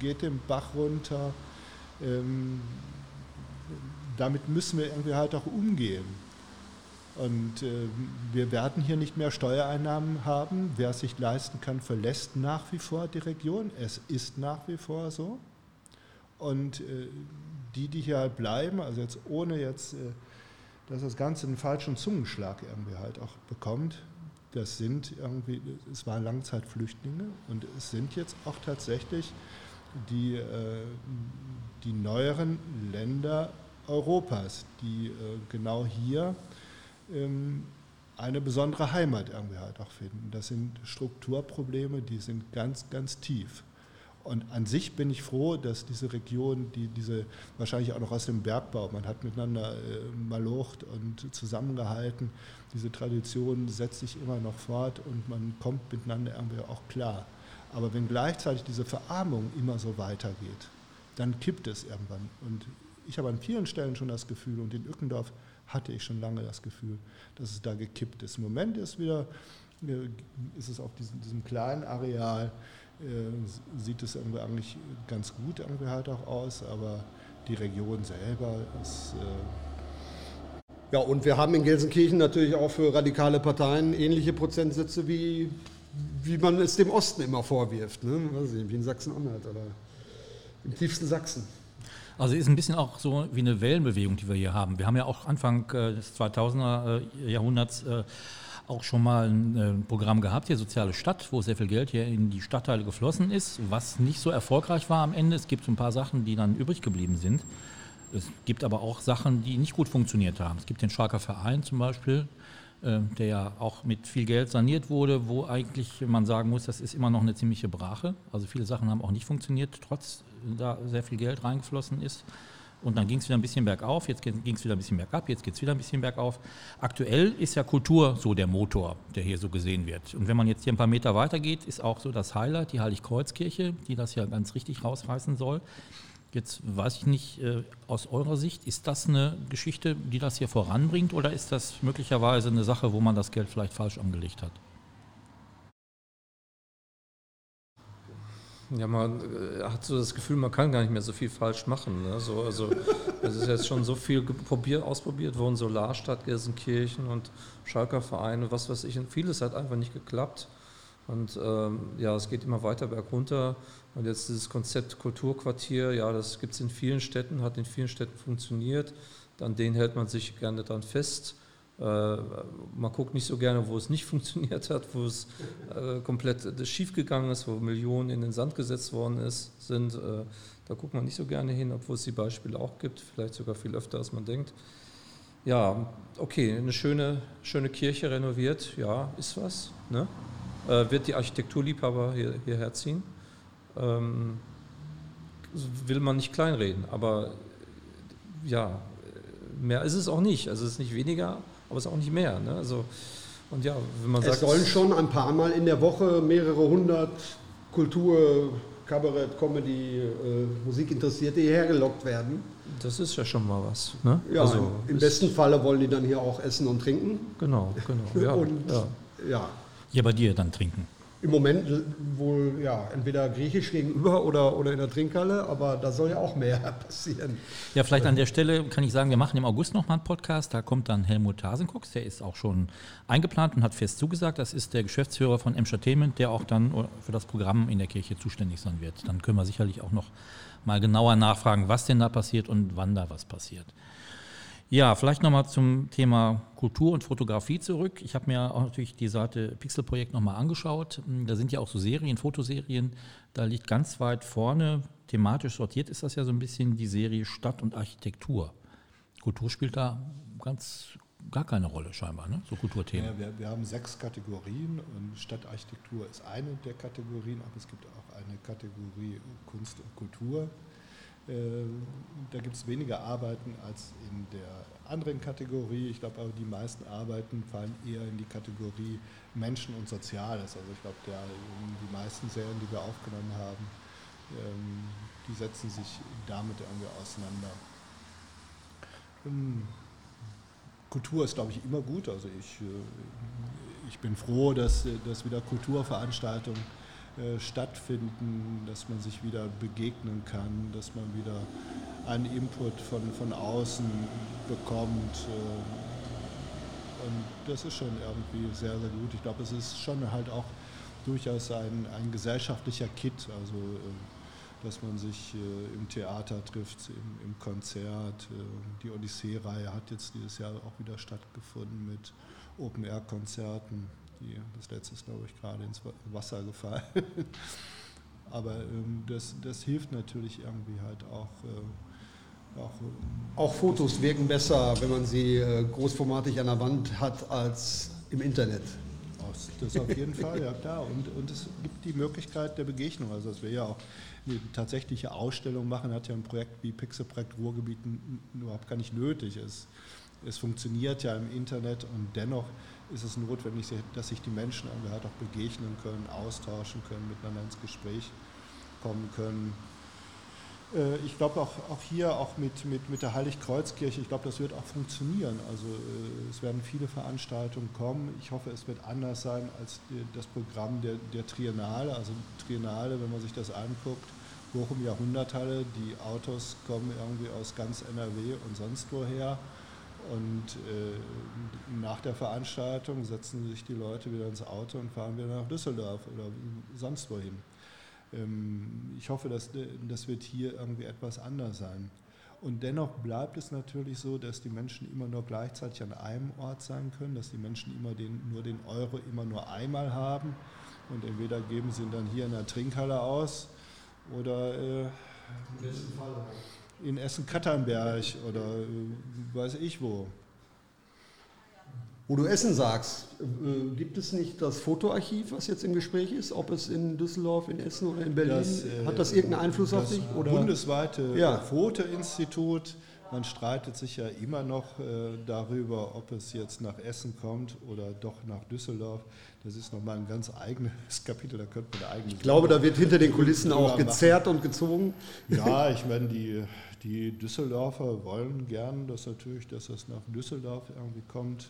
geht den Bach runter. Ähm, damit müssen wir irgendwie halt auch umgehen. Und äh, wir werden hier nicht mehr Steuereinnahmen haben. Wer es sich leisten kann, verlässt nach wie vor die Region. Es ist nach wie vor so. Und äh, die, die hier halt bleiben, also jetzt ohne jetzt, äh, dass das Ganze einen falschen Zungenschlag irgendwie halt auch bekommt, das sind irgendwie, es waren Langzeitflüchtlinge und es sind jetzt auch tatsächlich die, äh, die neueren Länder Europas, die genau hier ähm, eine besondere Heimat irgendwie halt auch finden. Das sind Strukturprobleme, die sind ganz, ganz tief. Und an sich bin ich froh, dass diese Region, die diese wahrscheinlich auch noch aus dem Bergbau, man hat miteinander äh, malocht und zusammengehalten, diese Tradition setzt sich immer noch fort und man kommt miteinander irgendwie auch klar. Aber wenn gleichzeitig diese Verarmung immer so weitergeht, dann kippt es irgendwann. Und ich habe an vielen Stellen schon das Gefühl, und in Ückendorf hatte ich schon lange das Gefühl, dass es da gekippt ist. Im Moment ist wieder, äh, ist es auf diesem, diesem kleinen Areal, sieht es irgendwie eigentlich ganz gut irgendwie halt auch aus, aber die Region selber ist. Äh ja, und wir haben in Gelsenkirchen natürlich auch für radikale Parteien ähnliche Prozentsätze, wie, wie man es dem Osten immer vorwirft. Ne? Weiß ich, wie in Sachsen-Anhalt oder im tiefsten Sachsen. Also ist ein bisschen auch so wie eine Wellenbewegung, die wir hier haben. Wir haben ja auch Anfang äh, des 2000er äh, Jahrhunderts äh, auch schon mal ein Programm gehabt, hier Soziale Stadt, wo sehr viel Geld hier in die Stadtteile geflossen ist, was nicht so erfolgreich war am Ende. Es gibt ein paar Sachen, die dann übrig geblieben sind. Es gibt aber auch Sachen, die nicht gut funktioniert haben. Es gibt den Schalker Verein zum Beispiel, der ja auch mit viel Geld saniert wurde, wo eigentlich man sagen muss, das ist immer noch eine ziemliche Brache. Also viele Sachen haben auch nicht funktioniert, trotz da sehr viel Geld reingeflossen ist. Und dann ging es wieder ein bisschen bergauf, jetzt ging es wieder ein bisschen bergab, jetzt geht es wieder ein bisschen bergauf. Aktuell ist ja Kultur so der Motor, der hier so gesehen wird. Und wenn man jetzt hier ein paar Meter weiter geht, ist auch so das Heiler, die Heiligkreuzkirche, die das ja ganz richtig rausreißen soll. Jetzt weiß ich nicht, äh, aus eurer Sicht, ist das eine Geschichte, die das hier voranbringt oder ist das möglicherweise eine Sache, wo man das Geld vielleicht falsch angelegt hat? Ja, man äh, hat so das Gefühl, man kann gar nicht mehr so viel falsch machen. Ne? So, also es ist jetzt schon so viel probiert, ausprobiert worden, Solarstadt, Gelsenkirchen und Schalker Vereine, was weiß ich. Und vieles hat einfach nicht geklappt. Und ähm, ja, es geht immer weiter bergunter. Und jetzt dieses Konzept Kulturquartier, ja, das gibt es in vielen Städten, hat in vielen Städten funktioniert. An denen hält man sich gerne dann fest. Äh, man guckt nicht so gerne, wo es nicht funktioniert hat, wo es äh, komplett schief gegangen ist, wo Millionen in den Sand gesetzt worden ist, sind. Äh, da guckt man nicht so gerne hin, obwohl es die Beispiele auch gibt, vielleicht sogar viel öfter, als man denkt. Ja, okay, eine schöne, schöne Kirche renoviert, ja, ist was. Ne? wird die Architekturliebhaber hier, hierher ziehen? Ähm, will man nicht kleinreden, aber ja, mehr ist es auch nicht. Also es ist nicht weniger, aber es ist auch nicht mehr. Ne? Also, und ja, wenn man es sagt, sollen schon ein paar Mal in der Woche mehrere hundert Kultur, Kabarett, Comedy, äh, Musikinteressierte hierher gelockt werden. Das ist ja schon mal was. Ne? Ja, also, im besten Falle wollen die dann hier auch essen und trinken. Genau, genau. Ja, und ja. ja. Hier bei dir dann trinken. Im Moment wohl ja, entweder griechisch gegenüber oder, oder in der Trinkhalle, aber da soll ja auch mehr passieren. Ja, vielleicht an der Stelle kann ich sagen, wir machen im August nochmal einen Podcast. Da kommt dann Helmut Hasenkucks, der ist auch schon eingeplant und hat fest zugesagt. Das ist der Geschäftsführer von Entertainment, der auch dann für das Programm in der Kirche zuständig sein wird. Dann können wir sicherlich auch noch mal genauer nachfragen, was denn da passiert und wann da was passiert. Ja, vielleicht nochmal zum Thema Kultur und Fotografie zurück. Ich habe mir auch natürlich die Seite Pixelprojekt nochmal angeschaut. Da sind ja auch so Serien, Fotoserien. Da liegt ganz weit vorne, thematisch sortiert ist das ja so ein bisschen die Serie Stadt und Architektur. Kultur spielt da ganz gar keine Rolle scheinbar, ne? so Kulturthemen. Ja, wir, wir, haben sechs Kategorien und Stadtarchitektur ist eine der Kategorien, aber es gibt auch eine Kategorie Kunst und Kultur. Ähm, da gibt es weniger Arbeiten als in der anderen Kategorie. Ich glaube aber, die meisten Arbeiten fallen eher in die Kategorie Menschen und Soziales. Also ich glaube, die meisten Serien, die wir aufgenommen haben, ähm, die setzen sich damit irgendwie auseinander. Ähm, Kultur ist, glaube ich, immer gut. Also ich, äh, ich bin froh, dass, dass wieder Kulturveranstaltungen äh, stattfinden, dass man sich wieder begegnen kann, dass man wieder einen Input von, von außen bekommt. Äh, und das ist schon irgendwie sehr, sehr gut. Ich glaube, es ist schon halt auch durchaus ein, ein gesellschaftlicher Kit, also äh, dass man sich im Theater trifft, im, im Konzert. Die Odyssee-Reihe hat jetzt dieses Jahr auch wieder stattgefunden mit Open-Air-Konzerten. Die, das letzte ist, glaube ich, gerade ins Wasser gefallen. Aber ähm, das, das hilft natürlich irgendwie halt auch. Äh, auch, äh, auch, Fotos wirken besser, wenn man sie äh, großformatig an der Wand hat, als im Internet. Das auf jeden Fall, ja klar. Und, und es gibt die Möglichkeit der Begegnung. Also dass wir ja auch eine tatsächliche Ausstellung machen, hat ja ein Projekt wie Pixelprojekt Ruhrgebiet überhaupt gar nicht nötig. Es, es funktioniert ja im Internet und dennoch ist es notwendig, dass sich die Menschen halt auch begegnen können, austauschen können, miteinander ins Gespräch kommen können. Äh, ich glaube auch, auch hier, auch mit, mit, mit der Heiligkreuzkirche, ich glaube, das wird auch funktionieren. Also äh, es werden viele Veranstaltungen kommen. Ich hoffe, es wird anders sein als das Programm der, der Triennale. Also Triennale, wenn man sich das anguckt, Bochum Jahrhunderthalle, die Autos kommen irgendwie aus ganz NRW und sonst woher. Und äh, nach der Veranstaltung setzen sich die Leute wieder ins Auto und fahren wieder nach Düsseldorf oder sonst wohin. Ähm, ich hoffe, dass das wird hier irgendwie etwas anders sein. Und dennoch bleibt es natürlich so, dass die Menschen immer nur gleichzeitig an einem Ort sein können, dass die Menschen immer den, nur den Euro immer nur einmal haben. Und entweder geben sie ihn dann hier in der Trinkhalle aus oder äh, im besten Fall in Essen-Katternberg oder äh, weiß ich wo. Wo du Essen sagst, äh, gibt es nicht das Fotoarchiv, was jetzt im Gespräch ist, ob es in Düsseldorf, in Essen oder in Berlin, das, äh, hat das irgendeinen Einfluss auf dich? Oder? bundesweite ja. Fotoinstitut man streitet sich ja immer noch äh, darüber, ob es jetzt nach Essen kommt oder doch nach Düsseldorf. Das ist nochmal ein ganz eigenes Kapitel, da könnte man eigene. Ich glaube, da wird hinter den Kulissen auch gezerrt und gezogen. Ja, ich meine, die, die Düsseldorfer wollen gern, dass natürlich, dass es nach Düsseldorf irgendwie kommt.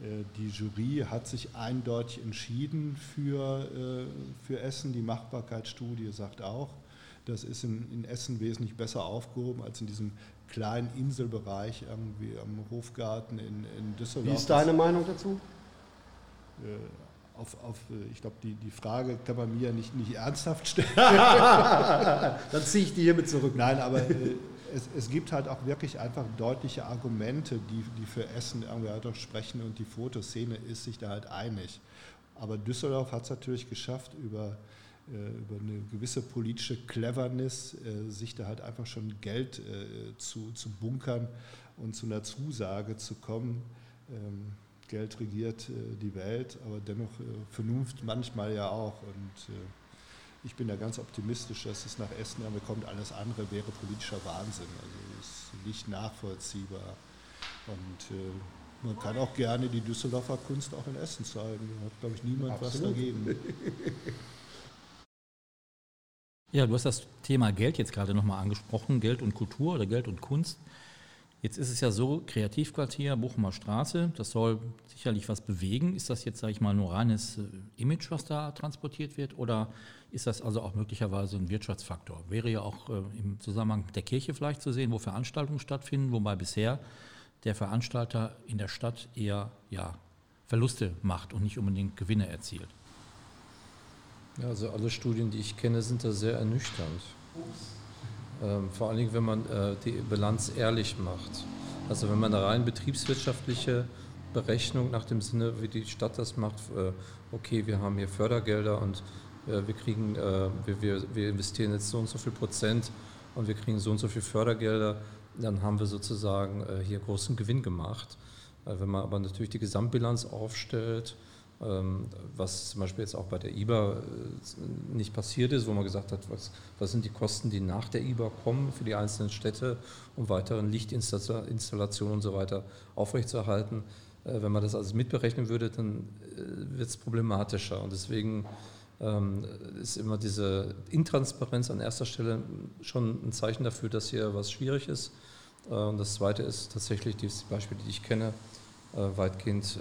Äh, die Jury hat sich eindeutig entschieden für, äh, für Essen. Die Machbarkeitsstudie sagt auch, das ist in, in Essen wesentlich besser aufgehoben als in diesem kleinen Inselbereich irgendwie am Hofgarten in, in Düsseldorf. Wie ist deine Meinung dazu? Äh, auf, auf, ich glaube, die, die Frage kann man mir nicht, nicht ernsthaft stellen. Dann ziehe ich die hiermit zurück. Nein, aber äh, es, es, gibt halt auch wirklich einfach deutliche Argumente, die, die für Essen irgendwie halt auch sprechen und die Fotoszene ist sich da halt einig. Aber Düsseldorf hat es natürlich geschafft, über äh, über eine gewisse politische Cleverness, äh, sich da halt einfach schon Geld äh, zu, zu bunkern und zu einer Zusage zu kommen. Ähm, Geld regiert die Welt, aber dennoch Vernunft manchmal ja auch. Und ich bin da ganz optimistisch, dass es nach Essen kommt. Alles andere wäre politischer Wahnsinn. Also ist nicht nachvollziehbar. Und man kann auch gerne die Düsseldorfer Kunst auch in Essen zeigen. Da hat, glaube ich, niemand Absolut. was dagegen. Ja, du hast das Thema Geld jetzt gerade nochmal angesprochen, Geld und Kultur oder Geld und Kunst. Jetzt ist es ja so, Kreativquartier, Bochumer Straße, das soll sicherlich was bewegen. Ist das jetzt, sage ich mal, nur reines äh, Image, was da transportiert wird? Oder ist das also auch möglicherweise ein Wirtschaftsfaktor? Wäre ja auch äh, im Zusammenhang mit der Kirche vielleicht zu sehen, wo Veranstaltungen stattfinden, wobei bisher der Veranstalter in der Stadt eher ja, Verluste macht und nicht unbedingt Gewinne erzielt. Ja, also alle Studien, die ich kenne, sind da sehr ernüchternd. Ähm, vor allen Dingen, wenn man äh, die Bilanz ehrlich macht. Also wenn man eine rein betriebswirtschaftliche Berechnung nach dem Sinne, wie die Stadt das macht, äh, okay, wir haben hier Fördergelder und äh, wir kriegen, äh, wir, wir, wir investieren jetzt so und so viel Prozent und wir kriegen so und so viel Fördergelder, dann haben wir sozusagen äh, hier großen Gewinn gemacht. Äh, wenn man aber natürlich die Gesamtbilanz aufstellt, was zum Beispiel jetzt auch bei der IBA äh, nicht passiert ist, wo man gesagt hat, was, was sind die Kosten, die nach der IBA kommen für die einzelnen Städte, um weiteren Lichtinstallationen und so weiter aufrechtzuerhalten. Äh, wenn man das alles mitberechnen würde, dann äh, wird es problematischer. Und deswegen ähm, ist immer diese Intransparenz an erster Stelle schon ein Zeichen dafür, dass hier was schwierig ist. Und das Zweite ist tatsächlich die Beispiele, die ich kenne, weitgehend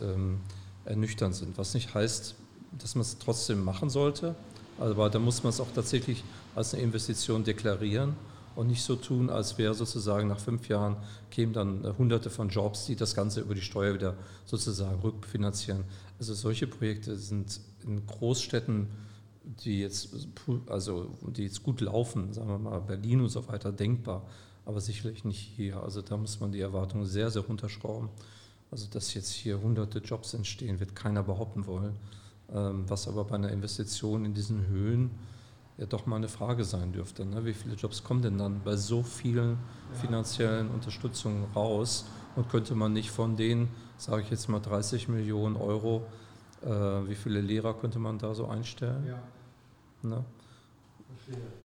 ernüchternd sind. Was nicht heißt, dass man es trotzdem machen sollte, aber da muss man es auch tatsächlich als eine Investition deklarieren und nicht so tun, als wäre sozusagen nach fünf Jahren kämen dann äh, hunderte von Jobs, die das Ganze über die Steuer wieder sozusagen rückfinanzieren. Also solche Projekte sind in Großstädten, die jetzt, also, die jetzt gut laufen, sagen wir mal Berlin und so weiter, denkbar, aber sicherlich nicht hier. Also da muss man die Erwartungen sehr, sehr runterschrauben. Also dass jetzt hier hunderte Jobs entstehen, wird keiner behaupten wollen. Ähm, was aber bei einer Investition in diesen Höhen ja doch mal eine Frage sein dürfte. Ne? Wie viele Jobs kommen denn dann bei so vielen finanziellen Unterstützungen raus? Und könnte man nicht von den, sage ich jetzt mal, 30 Millionen Euro, äh, wie viele Lehrer könnte man da so einstellen? Ja. Ne? Verstehe.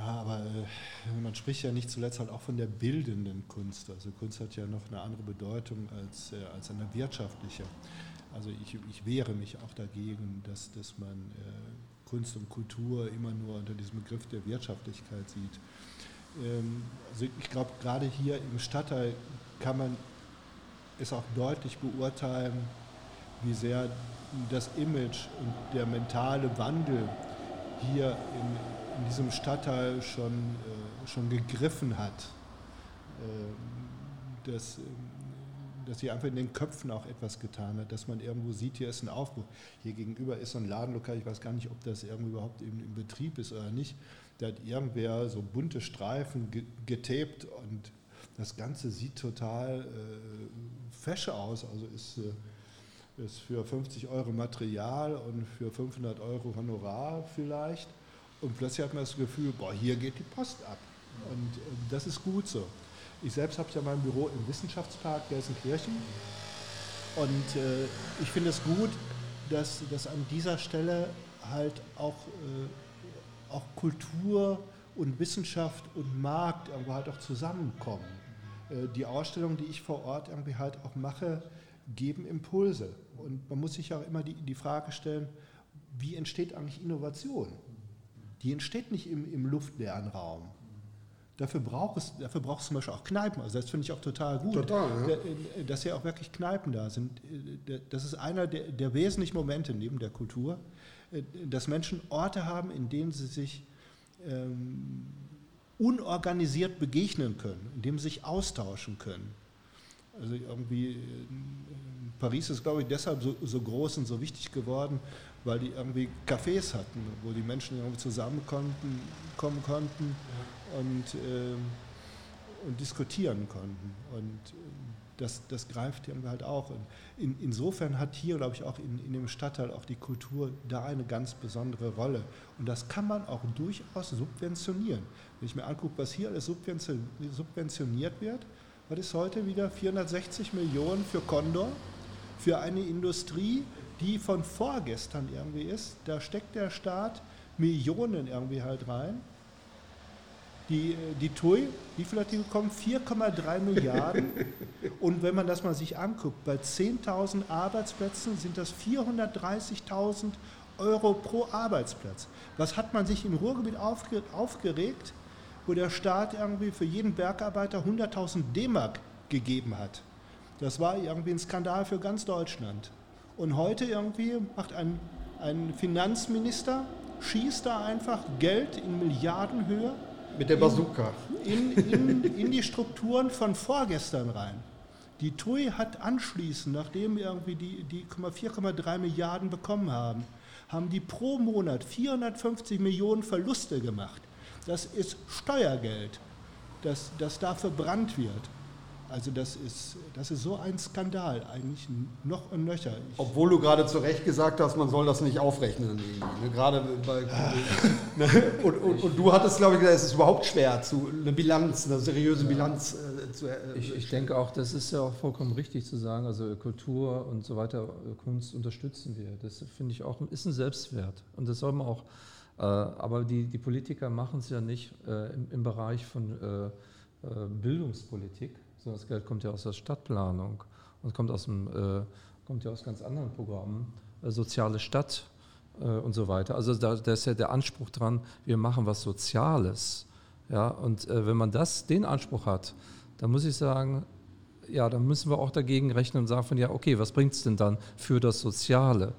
Ja, aber äh, man spricht ja nicht zuletzt halt auch von der bildenden Kunst. Also Kunst hat ja noch eine andere Bedeutung als, äh, als eine wirtschaftliche. Also ich, ich wehre mich auch dagegen, dass, dass man äh, Kunst und Kultur immer nur unter diesem Begriff der Wirtschaftlichkeit sieht. Ähm, also ich glaube, gerade hier im Stadtteil kann man es auch deutlich beurteilen, wie sehr das Image und der mentale Wandel hier in, in diesem Stadtteil schon, äh, schon gegriffen hat. Äh, dass, dass sie einfach in den Köpfen auch etwas getan hat, dass man irgendwo sieht, hier ist ein Aufbruch. Hier gegenüber ist so ein Ladenlokal, ich weiß gar nicht, ob das irgendwie überhaupt im, im Betrieb ist oder nicht. Da hat irgendwer so bunte Streifen getaped und das Ganze sieht total äh, fesch aus. Also ist, äh, ist für 50 Euro Material und für 500 Euro Honorar vielleicht. Und plötzlich hat man das Gefühl, boah, hier geht die Post ab. Und äh, das ist gut so. Ich selbst habe ja mein Büro im Wissenschaftspark Gelsenkirchen. Und äh, ich finde es gut, dass, dass an dieser Stelle halt auch, äh, auch Kultur und Wissenschaft und Markt irgendwo halt auch zusammenkommen. äh, die Ausstellungen, die ich vor Ort irgendwie halt auch mache, geben Impulse. Und man muss sich auch immer die, die Frage stellen, wie entsteht eigentlich Innovation? Die entsteht nicht im, im luftleeren Raum. Dafür braucht, es, dafür braucht es zum Beispiel auch Kneipen. Also das finde ich auch total gut, total, ja. Äh, dass ja auch wirklich Kneipen da sind. Äh, das ist einer der, der wesentlichen Momente neben der Kultur, dass Menschen Orte haben, in denen sie sich ähm, unorganisiert begegnen können, in denen sie sich austauschen können. Also irgendwie, Paris ist, glaube ich, deshalb so, so, groß und so wichtig geworden, weil die irgendwie Cafés hatten, wo die Menschen irgendwie zusammenkommen konnten und, äh, und diskutieren konnten. Und das, das greift irgendwie halt auch. In, insofern hat hier, glaube ich, auch in, in dem Stadtteil auch die Kultur da eine ganz besondere Rolle. Und das kann man auch durchaus subventionieren. Wenn ich mir angucke, was hier alles subventioniert wird, was ist heute wieder 460 Millionen für Condor, für eine Industrie, die von vorgestern irgendwie ist. Da steckt der Staat Millionen irgendwie halt rein. Die, die TUI, wie viel hat die bekommen? 4,3 Milliarden. Und wenn man das mal sich anguckt, bei 10.000 Arbeitsplätzen sind das 430.000 Euro pro Arbeitsplatz. Was hat man sich im Ruhrgebiet aufge, aufgeregt, wo der Staat irgendwie für jeden Bergarbeiter 100.000 D-Mark gegeben hat? Das war irgendwie ein Skandal für ganz Deutschland. Und heute irgendwie macht ein, ein Finanzminister, schießt da einfach Geld in Milliardenhöhe mit der Bazooka. In, in, in, die Strukturen von vorgestern rein. Die TUI hat anschließend, nachdem wir irgendwie die, die 4,3 Milliarden bekommen haben, haben die pro Monat 450 Millionen Verluste gemacht. Das ist Steuergeld, das, das da verbrannt wird. Also das ist, das ist so ein Skandal, eigentlich noch und nöcher. Ich Obwohl du gerade zu Recht gesagt hast, man soll das nicht aufrechnen. Ne? Gerade bei, ne? und, und, und, du hattest, glaube ich, gesagt, es ist überhaupt schwer, zu, eine Bilanz, eine seriöse Bilanz äh, zu äh, ich, ich denke auch, das ist ja auch vollkommen richtig zu sagen, also Kultur und so weiter, Kunst unterstützen wir. Das finde ich auch, ist ein Selbstwert. Und das soll man auch, äh, aber die, die Politiker machen es ja nicht äh, im, im, Bereich von äh, äh, Bildungspolitik, so, das Geld kommt ja aus der Stadtplanung und kommt, aus dem, äh, kommt ja aus ganz anderen Programmen, äh, soziale Stadt äh, und so weiter. Also da, da, ist ja der Anspruch dran, wir machen was Soziales. Ja, und äh, wenn man das, den Anspruch hat, dann muss ich sagen, ja, dann müssen wir auch dagegen rechnen und sagen von, ja, okay, was bringt es denn dann für das Soziale?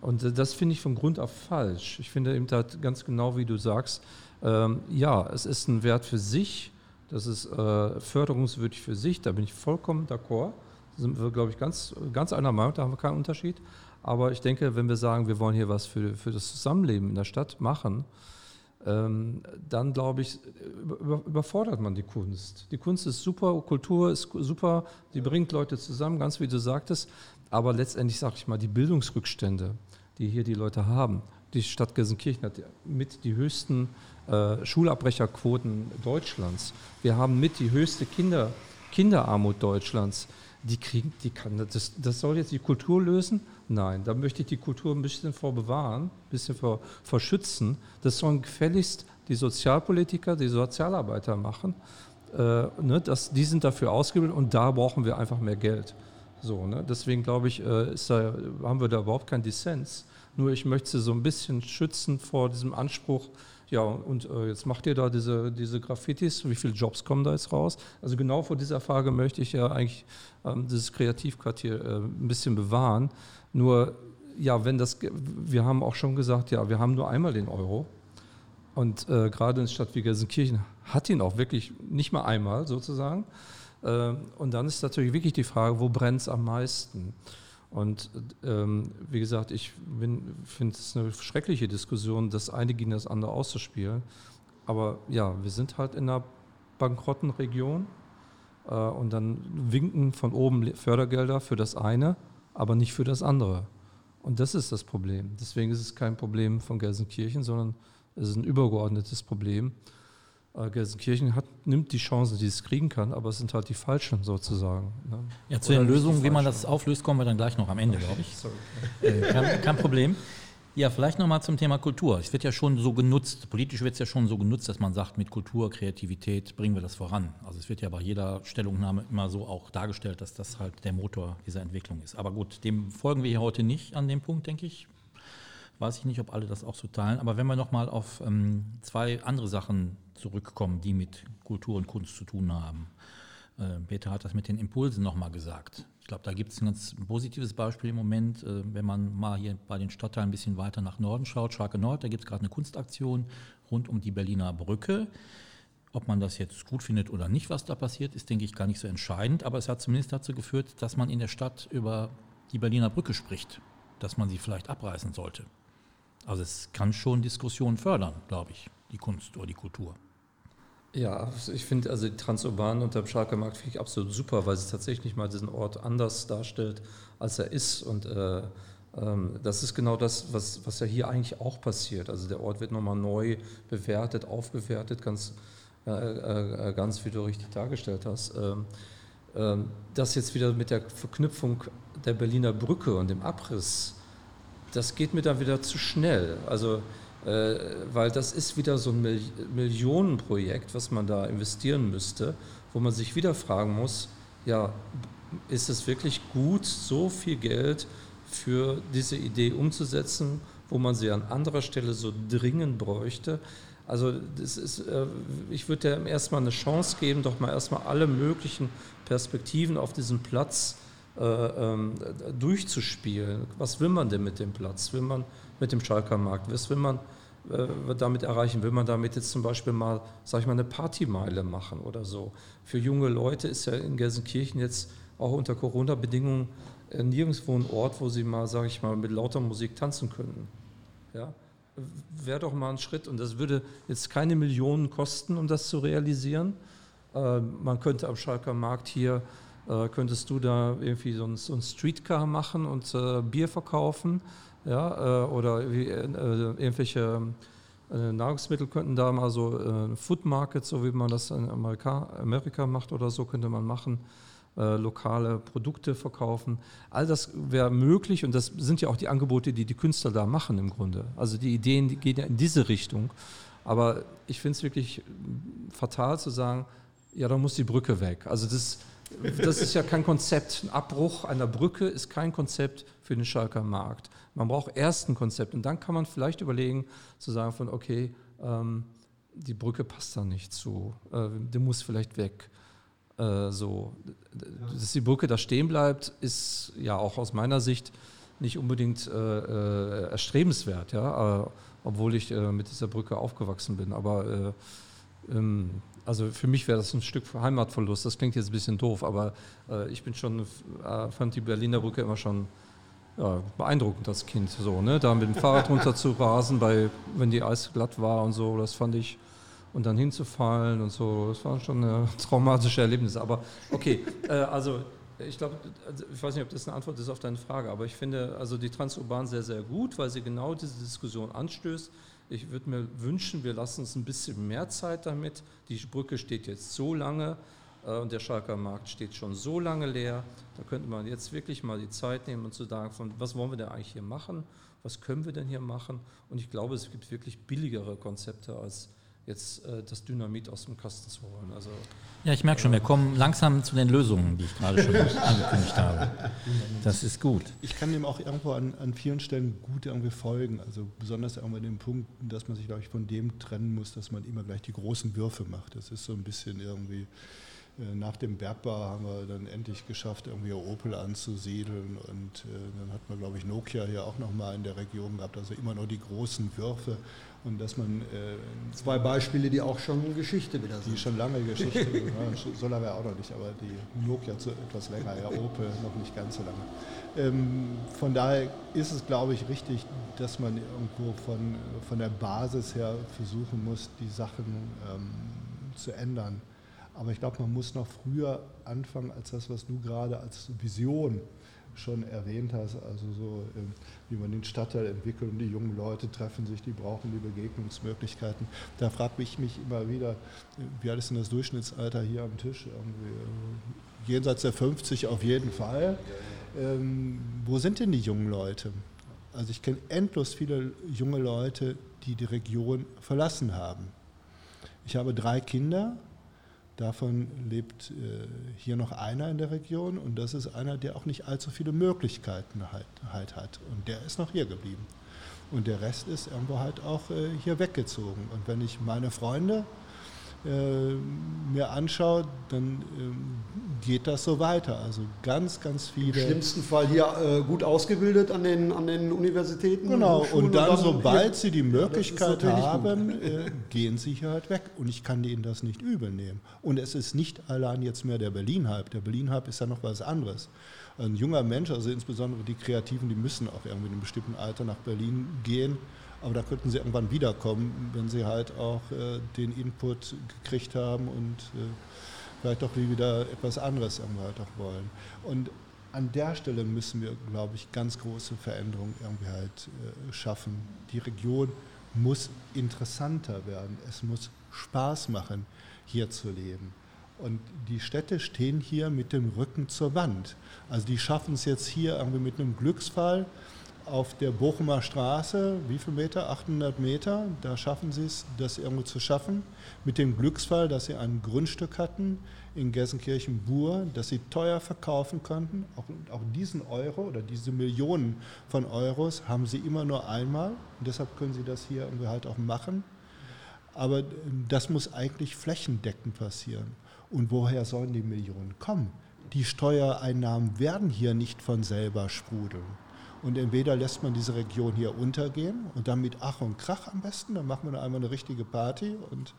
Und äh, das finde ich von Grund auf falsch. Ich finde eben halt ganz genau, wie du sagst, ähm, ja, es ist ein Wert für sich, das ist äh, förderungswürdig für sich, da bin ich vollkommen d'accord. Da sind wir, glaube ich, ganz, ganz einer Meinung, da haben wir keinen Unterschied. Aber ich denke, wenn wir sagen, wir wollen hier was für, für das Zusammenleben in der Stadt machen, ähm, dann glaube ich, über, überfordert man die Kunst. Die Kunst ist super, Kultur ist super, die bringt Leute zusammen, ganz wie du sagtest. Aber letztendlich, sage ich mal, die Bildungsrückstände, die hier die Leute haben, die Stadt Gelsenkirchen hat mit die höchsten äh, Schulabbrecherquoten Deutschlands. Wir haben mit die höchste Kinder, Kinderarmut Deutschlands. Die kriegen, die kann, das, das soll jetzt die Kultur lösen? Nein, da möchte ich die Kultur ein bisschen vor bewahren, ein bisschen vor, vor schützen. Das sollen gefälligst die Sozialpolitiker, die Sozialarbeiter machen. Äh, ne, das, die sind dafür ausgebildet und da brauchen wir einfach mehr Geld. So, ne? Deswegen glaube ich, äh, da, haben wir da überhaupt keinen Dissens. Nur ich möchte sie so ein bisschen schützen vor diesem Anspruch, ja, und äh, jetzt macht ihr da diese, diese Graffitis, wie viele Jobs kommen da jetzt raus? Also genau vor dieser Frage möchte ich ja eigentlich ähm, dieses Kreativquartier äh, ein bisschen bewahren. Nur, ja, wenn das, wir haben auch schon gesagt, ja, wir haben nur einmal den Euro. Und äh, gerade in Stadt wie Gelsenkirchen hat ihn auch wirklich nicht mal einmal sozusagen. Äh, und dann ist natürlich wirklich die Frage, wo brennt es am meisten? Und ähm, wie gesagt, ich finde es eine schreckliche Diskussion, das eine gegen das andere auszuspielen. Aber ja, wir sind halt in einer bankrotten Region äh, und dann winken von oben Fördergelder für das eine, aber nicht für das andere. Und das ist das Problem. Deswegen ist es kein Problem von Gelsenkirchen, sondern es ist ein übergeordnetes Problem. Äh, Gelsenkirchen hat, nimmt die Chancen, die es kriegen kann, aber es sind halt die falschen sozusagen. Ne? Ja, zu Oder den Lösungen, wie man das auflöst, kommen wir dann gleich noch am Ende, glaube ich. Äh, kein, kein, Problem. Ja, vielleicht nochmal zum Thema Kultur. Es wird ja schon so genutzt, politisch wird es ja schon so genutzt, dass man sagt, mit Kultur, Kreativität bringen wir das voran. Also es wird ja bei jeder Stellungnahme immer so auch dargestellt, dass das halt der Motor dieser Entwicklung ist. Aber gut, dem folgen wir hier heute nicht an dem Punkt, denke ich. Weiß ich nicht, ob alle das auch so teilen. Aber wenn wir nochmal auf ähm, zwei andere Sachen zurückkommen, die mit Kultur und Kunst zu tun haben. Äh, Peter hat das mit den Impulsen nochmal gesagt. Ich glaube, da gibt es ein ganz positives Beispiel im Moment, äh, wenn man mal hier bei den Stadtteilen ein bisschen weiter nach Norden schaut, Scharke Nord, da gibt es gerade eine Kunstaktion rund um die Berliner Brücke. Ob man das jetzt gut findet oder nicht, was da passiert, ist, denke ich, gar nicht so entscheidend. Aber es hat zumindest dazu geführt, dass man in der Stadt über die Berliner Brücke spricht, dass man sie vielleicht abreißen sollte. Also es kann schon Diskussionen fördern, glaube ich, die Kunst oder die Kultur. Ja, ich finde also die Transurban unter dem Schalker Markt finde ich absolut super, weil sie tatsächlich mal diesen Ort anders darstellt, als er ist. Und äh, ähm, das ist genau das, was, was ja hier eigentlich auch passiert. Also der Ort wird nochmal neu bewertet, aufgewertet, ganz, äh, äh, ganz wie du richtig dargestellt hast. Ähm, ähm, das jetzt wieder mit der Verknüpfung der Berliner Brücke und dem Abriss, das geht mir dann wieder zu schnell. Also äh, weil das ist wieder so ein Millionenprojekt, was man da investieren müsste, wo man sich wieder fragen muss, ja, ist es wirklich gut, so viel Geld für diese Idee umzusetzen, wo man sie an anderer Stelle so dringend bräuchte? Also das ist, äh, ich würde dem erstmal eine Chance geben, doch mal erstmal alle möglichen Perspektiven auf diesem Platz äh, ähm, durchzuspielen. Was will man denn mit dem Platz? Will man mit dem Schalker Markt? Was will man äh, damit erreichen? Will man damit jetzt zum Beispiel mal, sag ich mal, eine Partymeile machen oder so? Für junge Leute ist ja in Gelsenkirchen jetzt auch unter Corona-Bedingungen äh, nirgendwo ein Ort, wo sie mal, sag ich mal, mit lauter Musik tanzen könnten. Ja? Wäre doch mal ein Schritt und das würde jetzt keine Millionen kosten, um das zu realisieren. Äh, man könnte am Schalker Markt hier könntest du da irgendwie so ein, so ein Streetcar machen und äh, Bier verkaufen ja, äh, oder wie, äh, irgendwelche äh, Nahrungsmittel könnten da mal so Food Market, so wie man das in Amerika, Amerika macht oder so, könnte man machen. lokale Produkte verkaufen. All das wäre möglich und das sind ja auch die Angebote, die die Künstler da machen im Grunde. Also die Ideen die gehen ja in diese Richtung. Aber ich finde es wirklich fatal zu sagen, ja, da muss die Brücke weg. Also das, das ist ja kein Konzept. Ein Abbruch einer Brücke ist kein Konzept für den Schalker Markt. Man braucht erst ein Konzept und dann kann man vielleicht überlegen, zu sagen von, okay, ähm, die Brücke passt da nicht zu, äh, die muss vielleicht weg. Äh, so. Dass die Brücke da stehen bleibt, ist ja auch aus meiner Sicht nicht unbedingt äh, äh erstrebenswert, ja? Äh, obwohl ich äh, mit dieser Brücke aufgewachsen bin. Aber ähm, also für mich wäre das ein Stück Heimatverlust. Das klingt jetzt ein bisschen doof, aber ich bin schon, fand die Berliner Brücke immer schon ja, beeindruckend als Kind. So, ne? Da mit dem Fahrrad runter zu rasen, bei, wenn die Eis glatt war und so, das fand ich. Und dann hinzufallen und so, das waren schon äh, traumatische Erlebnisse. Aber okay, äh, also ich glaube, also ich weiß nicht, ob das eine Antwort ist auf deine Frage, aber ich finde also die Transurban sehr, sehr gut, weil sie genau diese Diskussion anstößt. Ich würde mir wünschen, wir lassen uns ein bisschen mehr Zeit damit. Die Brücke steht jetzt so lange und der Schalker Markt steht schon so lange leer. Da könnte man jetzt wirklich mal die Zeit nehmen und zu sagen, von, was wollen wir denn eigentlich hier machen? Was können wir denn hier machen? Und ich glaube, es gibt wirklich billigere Konzepte als jetzt äh, das Dynamit aus dem Kasten zu holen. Also, ja, ich merke schon, wir kommen langsam zu den Lösungen, die ich gerade schon angekündigt habe. Das ist gut. Ich kann dem auch irgendwo an, an vielen Stellen gut irgendwie folgen. Also besonders irgendwann den Punkt, dass man sich, glaube ich, von dem trennen muss, dass man immer gleich die großen Würfe macht. Das ist so ein bisschen irgendwie äh, nach dem Bergbau haben wir dann endlich geschafft, irgendwie Opel anzusiedeln und äh, dann hat man, glaube ich, Nokia hier auch nochmal in der Region gehabt, also immer nur die großen Würfe und dass man... Äh, Zwei Beispiele, die auch schon Geschichte wieder sind. Die schon lange Geschichte, ja, so lange auch noch nicht, aber die Nokia zu etwas länger, ja, Opel noch nicht ganz so lange. Ähm, von daher ist es, glaube ich, richtig, dass man irgendwo von, von der Basis her versuchen muss, die Sachen ähm, zu ändern. Aber ich glaube, man muss noch früher anfangen als das, was du gerade als Vision schon erwähnt hast, also so, ähm, wie man den Stadtteil entwickelt und die jungen Leute treffen sich, die brauchen die Begegnungsmöglichkeiten. Da frage ich mich immer wieder, wie alt ist denn das Durchschnittsalter hier am Tisch? Irgendwie, äh, jenseits der 50 auf jeden Fall. Ähm, wo sind denn die jungen Leute? Also ich kenne endlos viele junge Leute, die die Region verlassen haben. Ich habe drei Kinder, davon lebt äh, hier noch einer in der Region und das ist einer, der auch nicht allzu viele Möglichkeiten halt, halt hat und der ist noch hier geblieben. Und der Rest ist irgendwo halt auch äh, hier weggezogen. Und wenn ich meine Freunde äh, mir anschaue, dann äh, geht das so weiter. Also ganz, ganz viele. Im schlimmsten Fall hier äh, gut ausgebildet an den, an den Universitäten. Genau, und dann, und dann, sobald sie die Möglichkeit haben, äh, gehen sie hier halt weg. Und ich kann ihnen das nicht übel nehmen. Und es ist nicht allein jetzt mehr der Berlin-Hype. Der Berlin-Hype ist ja noch was anderes. Ein junger Mensch, also insbesondere die Kreativen, die müssen auch irgendwie in einem bestimmten Alter nach Berlin gehen aber da könnten sie irgendwann wiederkommen, wenn sie halt auch äh, den Input gekriegt haben und äh, vielleicht doch wieder etwas anderes irgendwie halt auch wollen. Und an der Stelle müssen wir, glaube ich, ganz große Veränderungen irgendwie halt äh, schaffen. Die Region muss interessanter werden. Es muss Spaß machen, hier zu leben. Und die Städte stehen hier mit dem Rücken zur Wand. Also die schaffen es jetzt hier irgendwie mit einem Glücksfall auf der Bochumer Straße, wie viel Meter? 800 Meter. Da schaffen sie es, das irgendwo zu schaffen. Mit dem Glücksfall, dass sie ein Grundstück hatten in Gelsenkirchen-Bur, das sie teuer verkaufen konnten. Auch, auch, diesen Euro oder diese Millionen von Euros haben sie immer nur einmal. Und deshalb können sie das hier irgendwie halt auch machen. Aber das muss eigentlich flächendeckend passieren. Und woher sollen die Millionen kommen? Die Steuereinnahmen werden hier nicht von selber sprudeln. Und entweder lässt man diese Region hier untergehen und dann mit Ach und Krach am besten, dann macht man einmal eine richtige Party und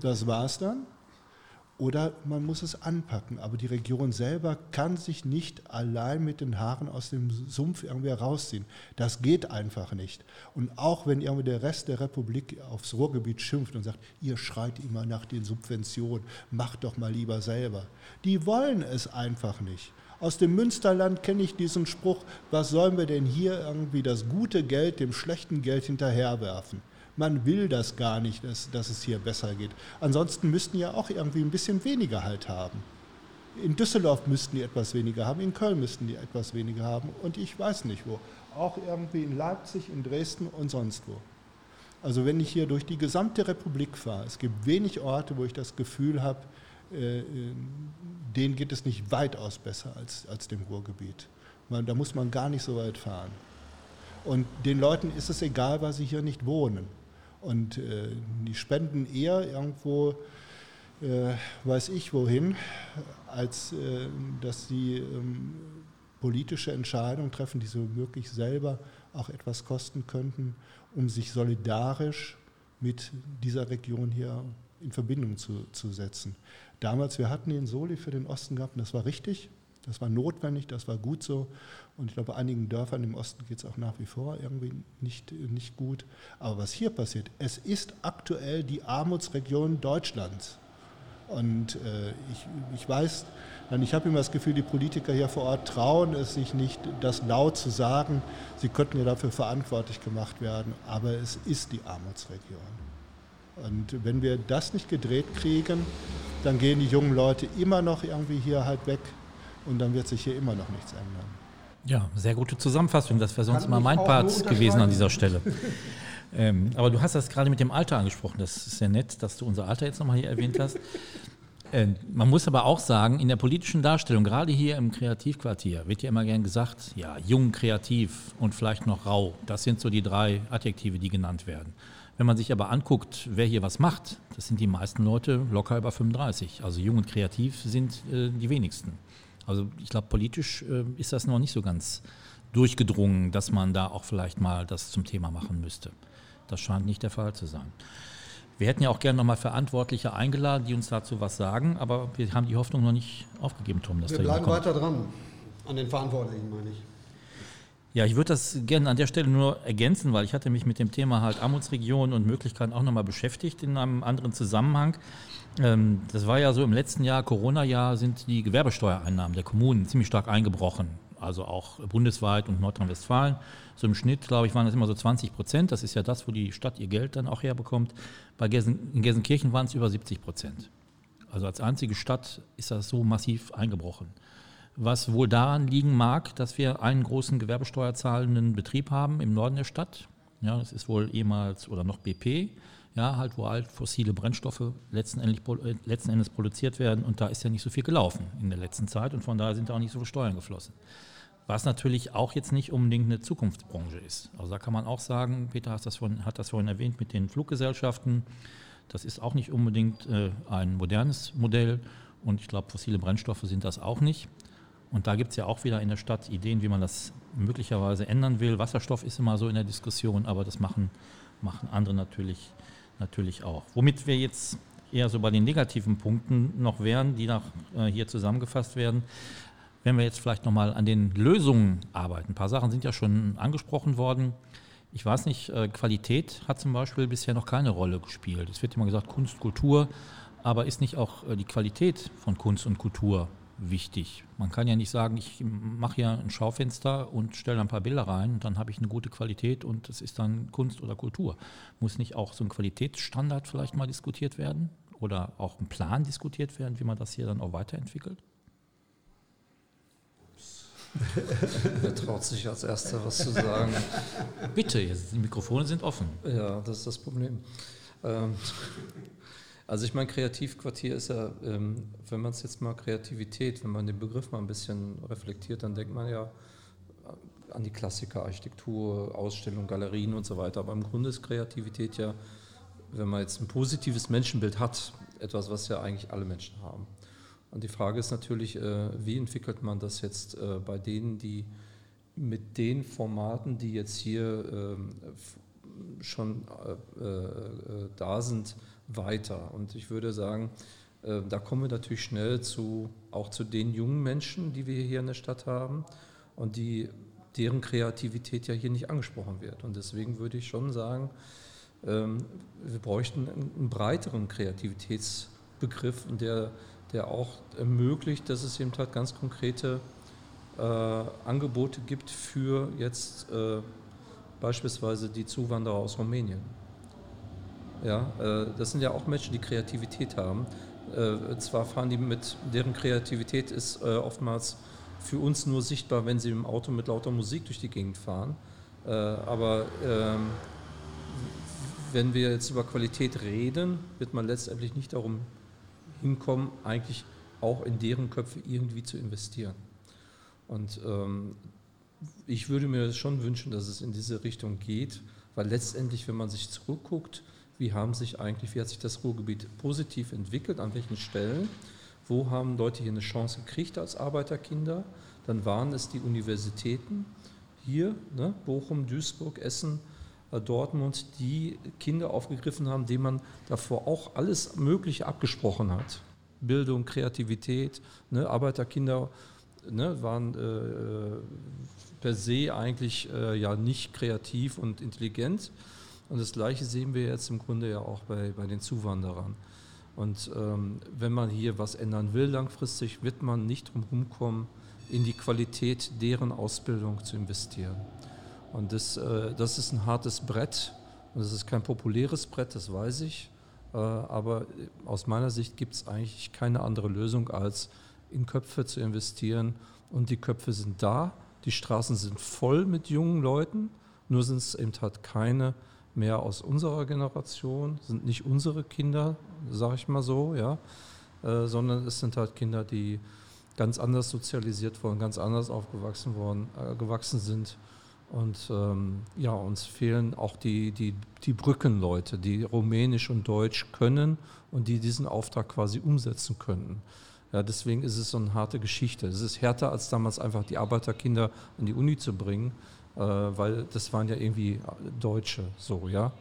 das war's dann. Oder man muss es anpacken. Aber die Region selber kann sich nicht allein mit den Haaren aus dem Sumpf irgendwie rausziehen. Das geht einfach nicht. Und auch wenn irgendwie der Rest der Republik aufs Ruhrgebiet schimpft und sagt, ihr schreit immer nach den Subventionen, macht doch mal lieber selber. Die wollen es einfach nicht. Aus dem Münsterland kenne ich diesen Spruch, was sollen wir denn hier irgendwie das gute Geld dem schlechten Geld hinterherwerfen? Man will das gar nicht, dass, dass es hier besser geht. Ansonsten müssten ja auch irgendwie ein bisschen weniger halt haben. In Düsseldorf müssten die etwas weniger haben, in Köln müssten die etwas weniger haben und ich weiß nicht wo. Auch irgendwie in Leipzig, in Dresden und sonst wo. Also wenn ich hier durch die gesamte Republik fahre, es gibt wenig Orte, wo ich das Gefühl habe, denen geht es nicht weitaus besser als, als dem Ruhrgebiet. Man, da muss man gar nicht so weit fahren. Und den Leuten ist es egal, weil sie hier nicht wohnen. Und äh, die spenden eher irgendwo, äh, weiß ich wohin, als äh, dass sie ähm, politische Entscheidungen treffen, die so möglich selber auch etwas kosten könnten, um sich solidarisch mit dieser Region hier in Verbindung zu, zu setzen. Damals, wir hatten den Soli für den Osten gehabt und das war richtig, das war notwendig, das war gut so. Und ich glaube, einigen Dörfern im Osten geht es auch nach wie vor irgendwie nicht, nicht gut. Aber was hier passiert, es ist aktuell die Armutsregion Deutschlands. Und äh, ich, ich weiß, ich habe immer das Gefühl, die Politiker hier vor Ort trauen es sich nicht, das laut zu sagen. Sie könnten ja dafür verantwortlich gemacht werden, aber es ist die Armutsregion. Und wenn wir das nicht gedreht kriegen, dann gehen die jungen Leute immer noch irgendwie hier halt weg und dann wird sich hier immer noch nichts ändern. Ja, sehr gute Zusammenfassung. Das wäre sonst mal mein Part gewesen an dieser Stelle. ähm, aber du hast das gerade mit dem Alter angesprochen. Das ist sehr nett, dass du unser Alter jetzt nochmal hier erwähnt hast. äh, man muss aber auch sagen, in der politischen Darstellung, gerade hier im Kreativquartier, wird ja immer gern gesagt, ja, jung, kreativ und vielleicht noch rau. Das sind so die drei Adjektive, die genannt werden. Wenn man sich aber anguckt, wer hier was macht, das sind die meisten Leute locker über 35. Also jung und kreativ sind äh, die wenigsten. Also ich glaube, politisch äh, ist das noch nicht so ganz durchgedrungen, dass man da auch vielleicht mal das zum Thema machen müsste. Das scheint nicht der Fall zu sein. Wir hätten ja auch gerne nochmal Verantwortliche eingeladen, die uns dazu was sagen, aber wir haben die Hoffnung noch nicht aufgegeben, Tom. Dass wir bleiben weiter dran, an den Verantwortlichen meine ich. Ja, ich würde das gerne an der Stelle nur ergänzen, weil ich hatte mich mit dem Thema halt Armutsregionen und Möglichkeiten auch nochmal beschäftigt in einem anderen Zusammenhang. Ähm, das war ja so im letzten Jahr, Corona-Jahr, sind die Gewerbesteuereinnahmen der Kommunen ziemlich stark eingebrochen. Also auch bundesweit und Nordrhein-Westfalen. So im Schnitt, glaube ich, waren das immer so 20 Prozent. Das ist ja das, wo die Stadt ihr Geld dann auch herbekommt. Bei Gelsen, in Gelsenkirchen waren es über 70 Prozent. Also als einzige Stadt ist das so massiv eingebrochen. Was wohl daran liegen mag, dass wir einen großen gewerbesteuerzahlenden Betrieb haben im Norden der Stadt. Ja, das ist wohl ehemals oder noch BP, ja, halt, wo halt fossile Brennstoffe letzten, Endes, äh, letzten Endes produziert werden und da ist ja nicht so viel gelaufen in der letzten Zeit und von daher sind da auch nicht so viele Steuern geflossen. Was natürlich auch jetzt nicht unbedingt eine Zukunftsbranche ist. Also da kann man auch sagen, Peter hat das vorhin, hat das vorhin erwähnt mit den Fluggesellschaften, das ist auch nicht unbedingt äh, ein modernes Modell und ich glaube, fossile Brennstoffe sind das auch nicht. Und da gibt es ja auch wieder in der Stadt Ideen, wie man das möglicherweise ändern will. Wasserstoff ist immer so in der Diskussion, aber das machen, machen andere natürlich, natürlich auch. Womit wir jetzt eher so bei den negativen Punkten noch wären, die nach, äh, hier zusammengefasst werden. Wenn wir jetzt vielleicht nochmal an den Lösungen arbeiten. Ein paar Sachen sind ja schon angesprochen worden. Ich weiß nicht, äh, Qualität hat zum Beispiel bisher noch keine Rolle gespielt. Es wird immer gesagt Kunst, Kultur, aber ist nicht auch äh, die Qualität von Kunst und Kultur wichtig. Man kann ja nicht sagen, ich mache hier ein Schaufenster und stelle ein paar Bilder rein und dann habe ich eine gute Qualität und es ist dann Kunst oder Kultur. Muss nicht auch so ein Qualitätsstandard vielleicht mal diskutiert werden oder auch ein Plan diskutiert werden, wie man das hier dann auch weiterentwickelt? Wer traut sich als Erster was zu sagen? Bitte, die Mikrofone sind offen. Ja, das ist das Problem. Ähm, also ich meine, Kreativquartier ist ja, ähm, wenn man es jetzt mal Kreativität, wenn man den Begriff mal ein bisschen reflektiert, dann denkt man ja an die Klassiker, Architektur, Ausstellung, Galerien und so weiter. Aber im Grunde ist Kreativität ja, wenn man jetzt ein positives Menschenbild hat, etwas, was ja eigentlich alle Menschen haben. Und die Frage ist natürlich, äh, wie entwickelt man das jetzt äh, bei denen, die mit den Formaten, die jetzt hier ähm, schon äh, da sind, weiter. Und ich würde sagen, äh, da kommen wir natürlich schnell zu, auch zu den jungen Menschen, die wir hier in der Stadt haben und die, deren Kreativität ja hier nicht angesprochen wird. Und deswegen würde ich schon sagen, ähm, wir bräuchten einen breiteren Kreativitätsbegriff, der, der auch ermöglicht, dass es eben halt ganz konkrete äh, Angebote gibt für jetzt äh, beispielsweise die Zuwanderer aus Rumänien. Ja, äh, das sind ja auch Menschen, die Kreativität haben. Äh, zwar fahren die mit, deren Kreativität ist äh, oftmals für uns nur sichtbar, wenn sie im Auto mit lauter Musik durch die Gegend fahren. aber ähm, wenn wir jetzt über Qualität reden, wird man letztendlich nicht darum hinkommen, eigentlich auch in deren Köpfe irgendwie zu investieren. Und ähm, ich würde mir schon wünschen, dass es in diese Richtung geht, weil letztendlich, wenn man sich zurückguckt, wie haben sich eigentlich, wie hat sich das Ruhrgebiet positiv entwickelt, an welchen Stellen, wo haben Leute hier eine Chance gekriegt als Arbeiterkinder, dann waren es die Universitäten hier, ne, Bochum, Duisburg, Essen, äh, Dortmund, die Kinder aufgegriffen haben, denen man davor auch alles Mögliche abgesprochen hat. Bildung, Kreativität, ne, Arbeiterkinder ne, waren äh, per se eigentlich äh, ja nicht kreativ und intelligent und das Gleiche sehen wir jetzt im Grunde ja auch bei, bei den Zuwanderern. Und ähm, wenn man hier was ändern will langfristig, wird man nicht drum kommen, in die Qualität deren Ausbildung zu investieren. Und das, äh, das ist ein hartes Brett und das ist kein populäres Brett, das weiß ich. Äh, aber aus meiner Sicht gibt es eigentlich keine andere Lösung, als in Köpfe zu investieren. Und die Köpfe sind da, die Straßen sind voll mit jungen Leuten, nur sind es eben halt keine mehr aus unserer Generation, sind nicht unsere Kinder, sage ich mal so, ja, äh, sondern es sind halt Kinder, die ganz anders sozialisiert wurden, ganz anders aufgewachsen worden, äh, gewachsen sind. Und ähm, ja, uns fehlen auch die, die, die Brückenleute, die Rumänisch und Deutsch können und die diesen Auftrag quasi umsetzen könnten. Ja, deswegen ist es so eine harte Geschichte. Es ist härter, als damals einfach die Arbeiterkinder an die Uni zu bringen, weil das waren ja irgendwie Deutsche, so, ja.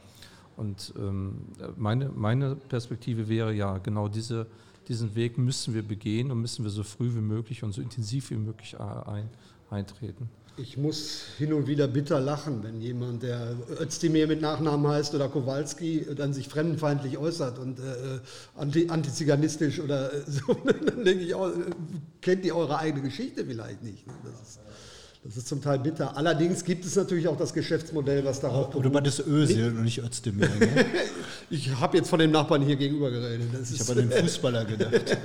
Und ähm, meine, meine Perspektive wäre ja, genau diese, diesen Weg müssen wir begehen und müssen wir so früh wie möglich und so intensiv wie möglich ein, eintreten. Ich muss hin und wieder bitter lachen, wenn jemand, der Özdemir mit Nachnamen heißt oder Kowalski, dann sich fremdenfeindlich äußert und äh, anti, antiziganistisch oder so. dann denke ich auch, äh, kennt ihr eure eigene Geschichte vielleicht nicht? Ne? Das ist, das ist zum Teil bitter. Allerdings gibt es natürlich auch das Geschäftsmodell, was darauf beruht. Oder das Ösel und nicht Özdemir. Ne? ich habe jetzt von dem Nachbarn hier gegenüber geredet. Das ich habe an den Fußballer gedacht.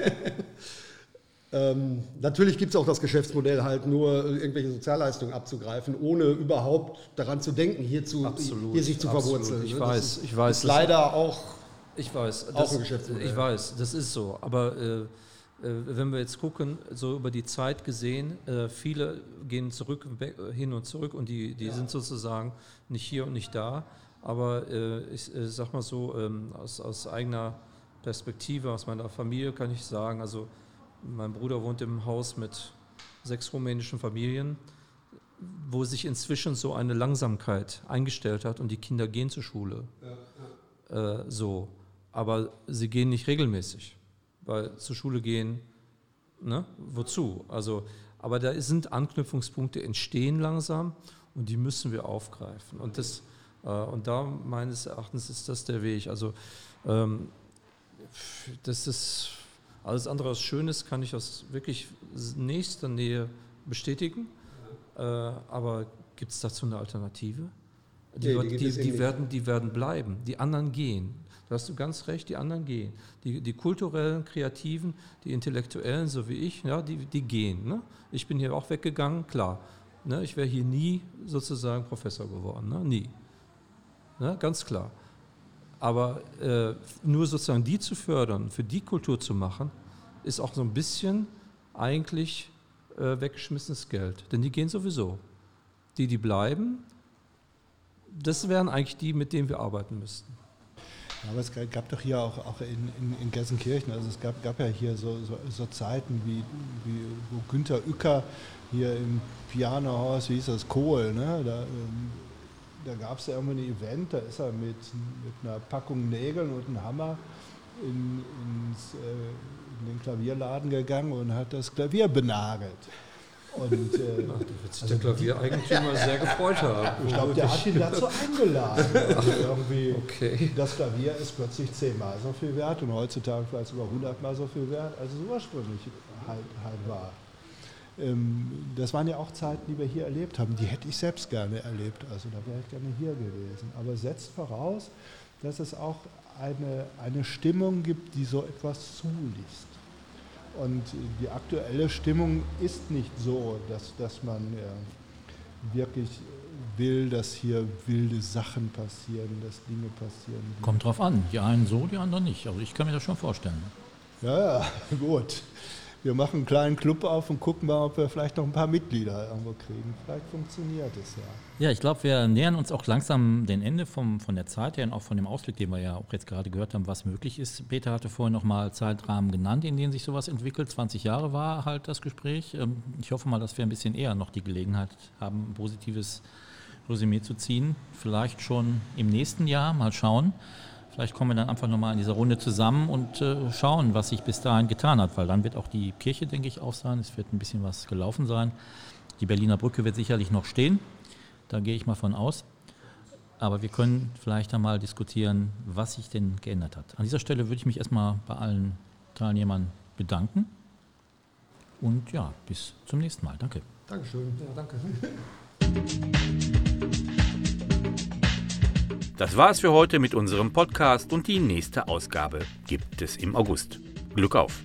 Ähm, natürlich gibt es auch das Geschäftsmodell, halt nur irgendwelche Sozialleistungen abzugreifen, ohne überhaupt daran zu denken, hier, zu, absolut, hier sich zu absolut. verwurzeln. Ich ne? weiß, ich weiß. Ist leider auch, ich weiß, auch das, ein Geschäftsmodell. Ich weiß, das ist so. Aber äh, wenn wir jetzt gucken, so über die Zeit gesehen, äh, viele gehen zurück, hin und zurück und die, die ja. sind sozusagen nicht hier und nicht da. Aber äh, ich sag mal so, ähm, aus, aus eigener Perspektive, aus meiner Familie kann ich sagen, also mein Bruder wohnt im Haus mit sechs rumänischen Familien, wo sich inzwischen so eine Langsamkeit eingestellt hat und die Kinder gehen zur Schule. Ja. Äh, so. Aber sie gehen nicht regelmäßig weil zur Schule gehen, ne? wozu? Also, aber da sind Anknüpfungspunkte entstehen langsam und die müssen wir aufgreifen. Und, das, äh, und da meines Erachtens ist das der Weg. Also ähm, das ist alles andere als Schönes, kann ich aus wirklich nächster Nähe bestätigen. Äh, aber gibt es dazu eine Alternative? Die, nee, die, die, die werden, die werden bleiben, die anderen gehen. Da hast du ganz recht, die anderen gehen. Die, die kulturellen, kreativen, die intellektuellen, so wie ich, ja, die, die gehen. Ne? Ich bin hier auch weggegangen, klar. Ne? Ich wäre hier nie sozusagen Professor geworden, ne? nie. Ne? Ganz klar. Aber äh, nur sozusagen die zu fördern, für die Kultur zu machen, ist auch so ein bisschen eigentlich äh, weggeschmissenes Geld. Denn die gehen sowieso. Die, die bleiben, das wären eigentlich die, mit denen wir arbeiten müssten. Aber es gab doch hier auch, auch in, in, in Gelsenkirchen, also es gab, gab ja hier so, so, so Zeiten, wie, wie, wo Günther Uecker hier im Pianohaus, wie hieß das, Kohl, ne? da, ähm, da gab es ja irgendwann ein Event, da ist er mit, mit einer Packung Nägeln und einem Hammer in, ins, äh, in den Klavierladen gegangen und hat das Klavier benagelt. Und, äh, Ach, da wird sich also der Klaviereigentümer sehr gefreut haben. Ich glaube, der hat ihn dazu eingeladen. Also irgendwie okay. Das Klavier ist plötzlich zehnmal so viel wert und heutzutage vielleicht sogar hundertmal so viel wert, als es ursprünglich halt, halt war. Ähm, das waren ja auch Zeiten, die wir hier erlebt haben. Die hätte ich selbst gerne erlebt. Also da wäre ich gerne hier gewesen. Aber setzt voraus, dass es auch eine, eine Stimmung gibt, die so etwas zulässt. Und die aktuelle Stimmung ist nicht so, dass, dass man äh, wirklich will, dass hier wilde Sachen passieren, dass Dinge passieren. Kommt drauf an. Die einen so, die anderen nicht. Also ich kann mir das schon vorstellen. Ja, ja, gut wir machen einen kleinen Club auf und gucken mal, ob wir vielleicht noch ein paar Mitglieder irgendwo kriegen. Vielleicht funktioniert es ja. Ja, ich glaube, wir nähern uns auch langsam dem Ende vom, von der Zeit her und auch von dem Ausblick, den wir ja auch jetzt gerade gehört haben, was möglich ist. Peter hatte vorhin nochmal Zeitrahmen genannt, in denen sich sowas entwickelt. 20 Jahre war halt das Gespräch. Ähm, ich hoffe mal, dass wir ein bisschen eher noch die Gelegenheit haben, ein positives Resümee zu ziehen. Vielleicht schon im nächsten Jahr, mal schauen. Vielleicht kommen wir dann einfach nochmal in dieser Runde zusammen und äh, schauen, was sich bis dahin getan hat, weil dann wird auch die Kirche, denke ich, auch sein. Es wird ein bisschen was gelaufen sein. Die Berliner Brücke wird sicherlich noch stehen. Da gehe ich mal von aus. Aber wir können vielleicht einmal diskutieren, was sich denn geändert hat. An dieser Stelle würde ich mich erstmal bei allen Teilnehmern bedanken. Und ja, bis zum nächsten Mal. Danke. Dankeschön. Ja, danke. Das war es für heute mit unserem Podcast und die nächste Ausgabe gibt es im August. Glück auf!